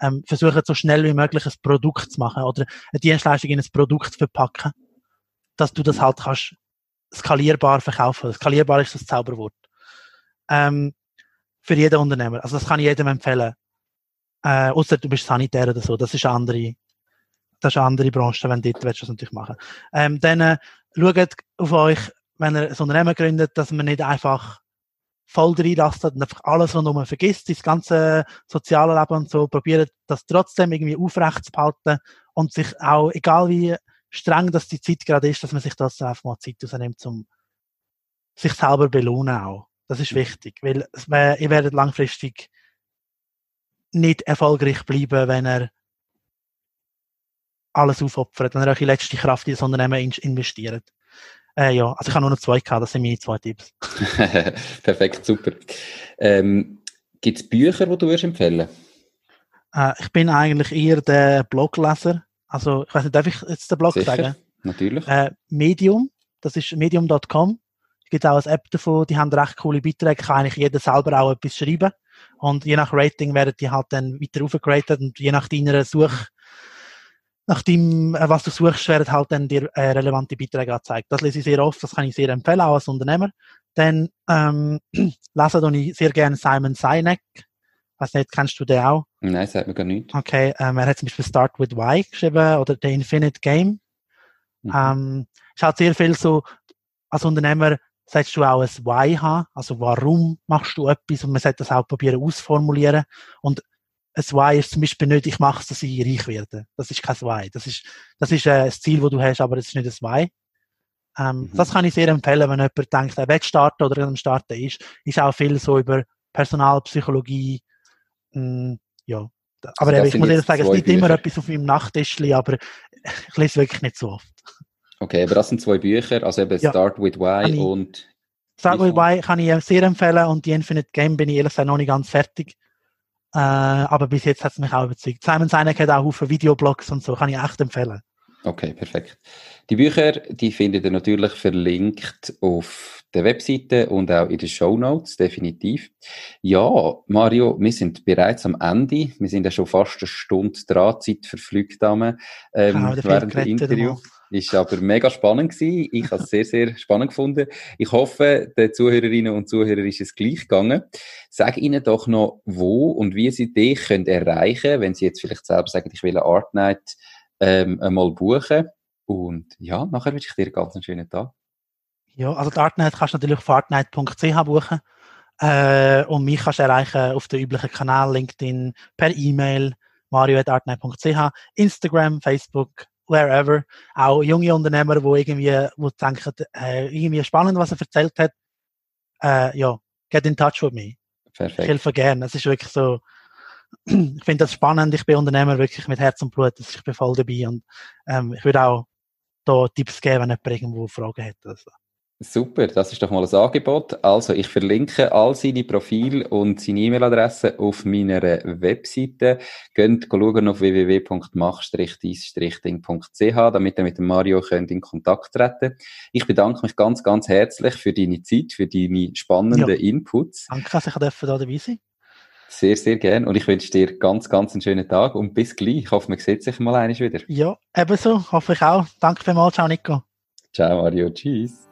Ähm, versuche so schnell wie möglich ein Produkt zu machen oder eine Dienstleistung in ein Produkt verpacken, dass du das halt kannst skalierbar verkaufen. Skalierbar ist das Zauberwort. Ähm, für jeden Unternehmer. Also das kann ich jedem empfehlen. Äh, außer du bist Sanitär oder so, das ist eine andere, das ist eine andere Branche, wenn willst du das natürlich machen. Ähm, dann äh, schaut auf euch, wenn ihr ein Unternehmen gründet, dass man nicht einfach voll reinlastet und einfach alles rundherum vergisst, das ganze soziale Leben und so, probiert das trotzdem irgendwie aufrecht zu behalten und sich auch, egal wie streng dass die Zeit gerade ist, dass man sich trotzdem einfach mal Zeit rausnimmt, um sich selber belohnen auch. Das ist wichtig, weil ihr werdet langfristig nicht erfolgreich bleiben, wenn er alles aufopfert, wenn er eure letzte Kraft in das Unternehmen investiert. Äh, ja, also ich habe nur noch zwei gehabt, das sind meine zwei Tipps. Perfekt, super. Ähm, Gibt es Bücher, die du würdest empfehlen äh, Ich bin eigentlich eher der Blogleser. Also, ich weiß nicht, darf ich jetzt den Blog Sicher, sagen? Natürlich. Äh, Medium, das ist medium.com. Es gibt auch eine App davon, die haben recht coole Beiträge, kann eigentlich jeder selber auch etwas schreiben. Und je nach Rating werden die halt dann weiter aufgeratet und je nach deiner Such, nach dem, äh, was du suchst, werden halt dann dir äh, relevante Beiträge angezeigt. Das lese ich sehr oft, das kann ich sehr empfehlen, auch als Unternehmer. Dann ähm, lese ich sehr gerne Simon Sinek. Weiß nicht, kennst du den auch? Nein, sagt mir gar nicht. Okay, ähm, er hat zum Beispiel Start with Why geschrieben oder The Infinite Game. Mhm. Ähm, ist halt sehr viel so, als Unternehmer solltest du auch ein Why haben, also warum machst du etwas und man sollte das auch probieren ausformulieren und ein Why ist zum Beispiel nicht, ich mache es, dass ich reich werde. Das ist kein Why. Das ist, das ist äh, das Ziel, das du hast, aber das ist nicht ein Why. Ähm, mhm. Das kann ich sehr empfehlen, wenn jemand denkt, er will starten oder am Starten ist. Ist auch viel so über Personalpsychologie. Mh, mm, ja. Aber also ich muss ehrlich sagen, es liegt immer etwas auf meinem Nachttischli, aber ich lese wirklich nicht so oft. Okay, aber das sind zwei Bücher, also eben ja. Start with Why und Start with Why kann ich sehr empfehlen und die Infinite Game bin ich ehrlich gesagt noch nicht ganz fertig. Äh, aber bis jetzt hat es mich auch überzeugt. Simon Sinek hat auch Haufen Videoblogs und so, kann ich echt empfehlen. Okay, perfekt. Die Bücher, die findet ihr natürlich verlinkt auf der Webseite und auch in den Show Notes, definitiv. Ja, Mario, wir sind bereits am Ende. Wir sind ja schon fast eine Stunde dran, Zeit verflügt ähm, während dem Interview. Ist aber mega spannend gewesen. Ich habe es sehr, sehr spannend gefunden. Ich hoffe, den Zuhörerinnen und Zuhörern ist es gleich gegangen. Sag ihnen doch noch, wo und wie sie dich können erreichen wenn sie jetzt vielleicht selber sagen, ich will eine Art Night ähm, einmal buchen. Und ja, nachher wünsche ich dir einen ganz schönen Tag. Ja, also die Artnight kannst du natürlich auf artnight.ch buchen. Äh, und mich kannst du erreichen auf den üblichen Kanal, LinkedIn, per E-Mail, mario.artnight.ch, Instagram, Facebook, wherever. Auch junge Unternehmer, die irgendwie, wo denken, äh, irgendwie spannend, was er erzählt hat. Äh, ja, get in touch with me. Perfekt. Ich helfe gerne. Es ist wirklich so, ich finde das spannend. Ich bin Unternehmer wirklich mit Herz und Blut. Ich bin voll dabei und ähm, ich würde auch da Tipps geben, wenn jemand irgendwo Fragen hat. Also. Super, das ist doch mal ein Angebot. Also, ich verlinke all seine Profile und seine E-Mail-Adresse auf meiner Webseite. Geht schauen auf www.mach-dies-ding.ch, damit ihr mit dem Mario könnt in Kontakt treten Ich bedanke mich ganz, ganz herzlich für deine Zeit, für deine spannenden ja. Inputs. Danke, dass ich da dabei sein sehr, sehr gern. Und ich wünsche dir ganz, ganz einen schönen Tag und bis gleich. Ich hoffe, man sieht sich mal eines wieder. Ja, ebenso. Hoffe ich auch. Danke vielmals. Ciao, Nico. Ciao, Mario. Tschüss.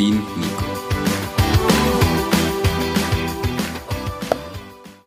dein Nico.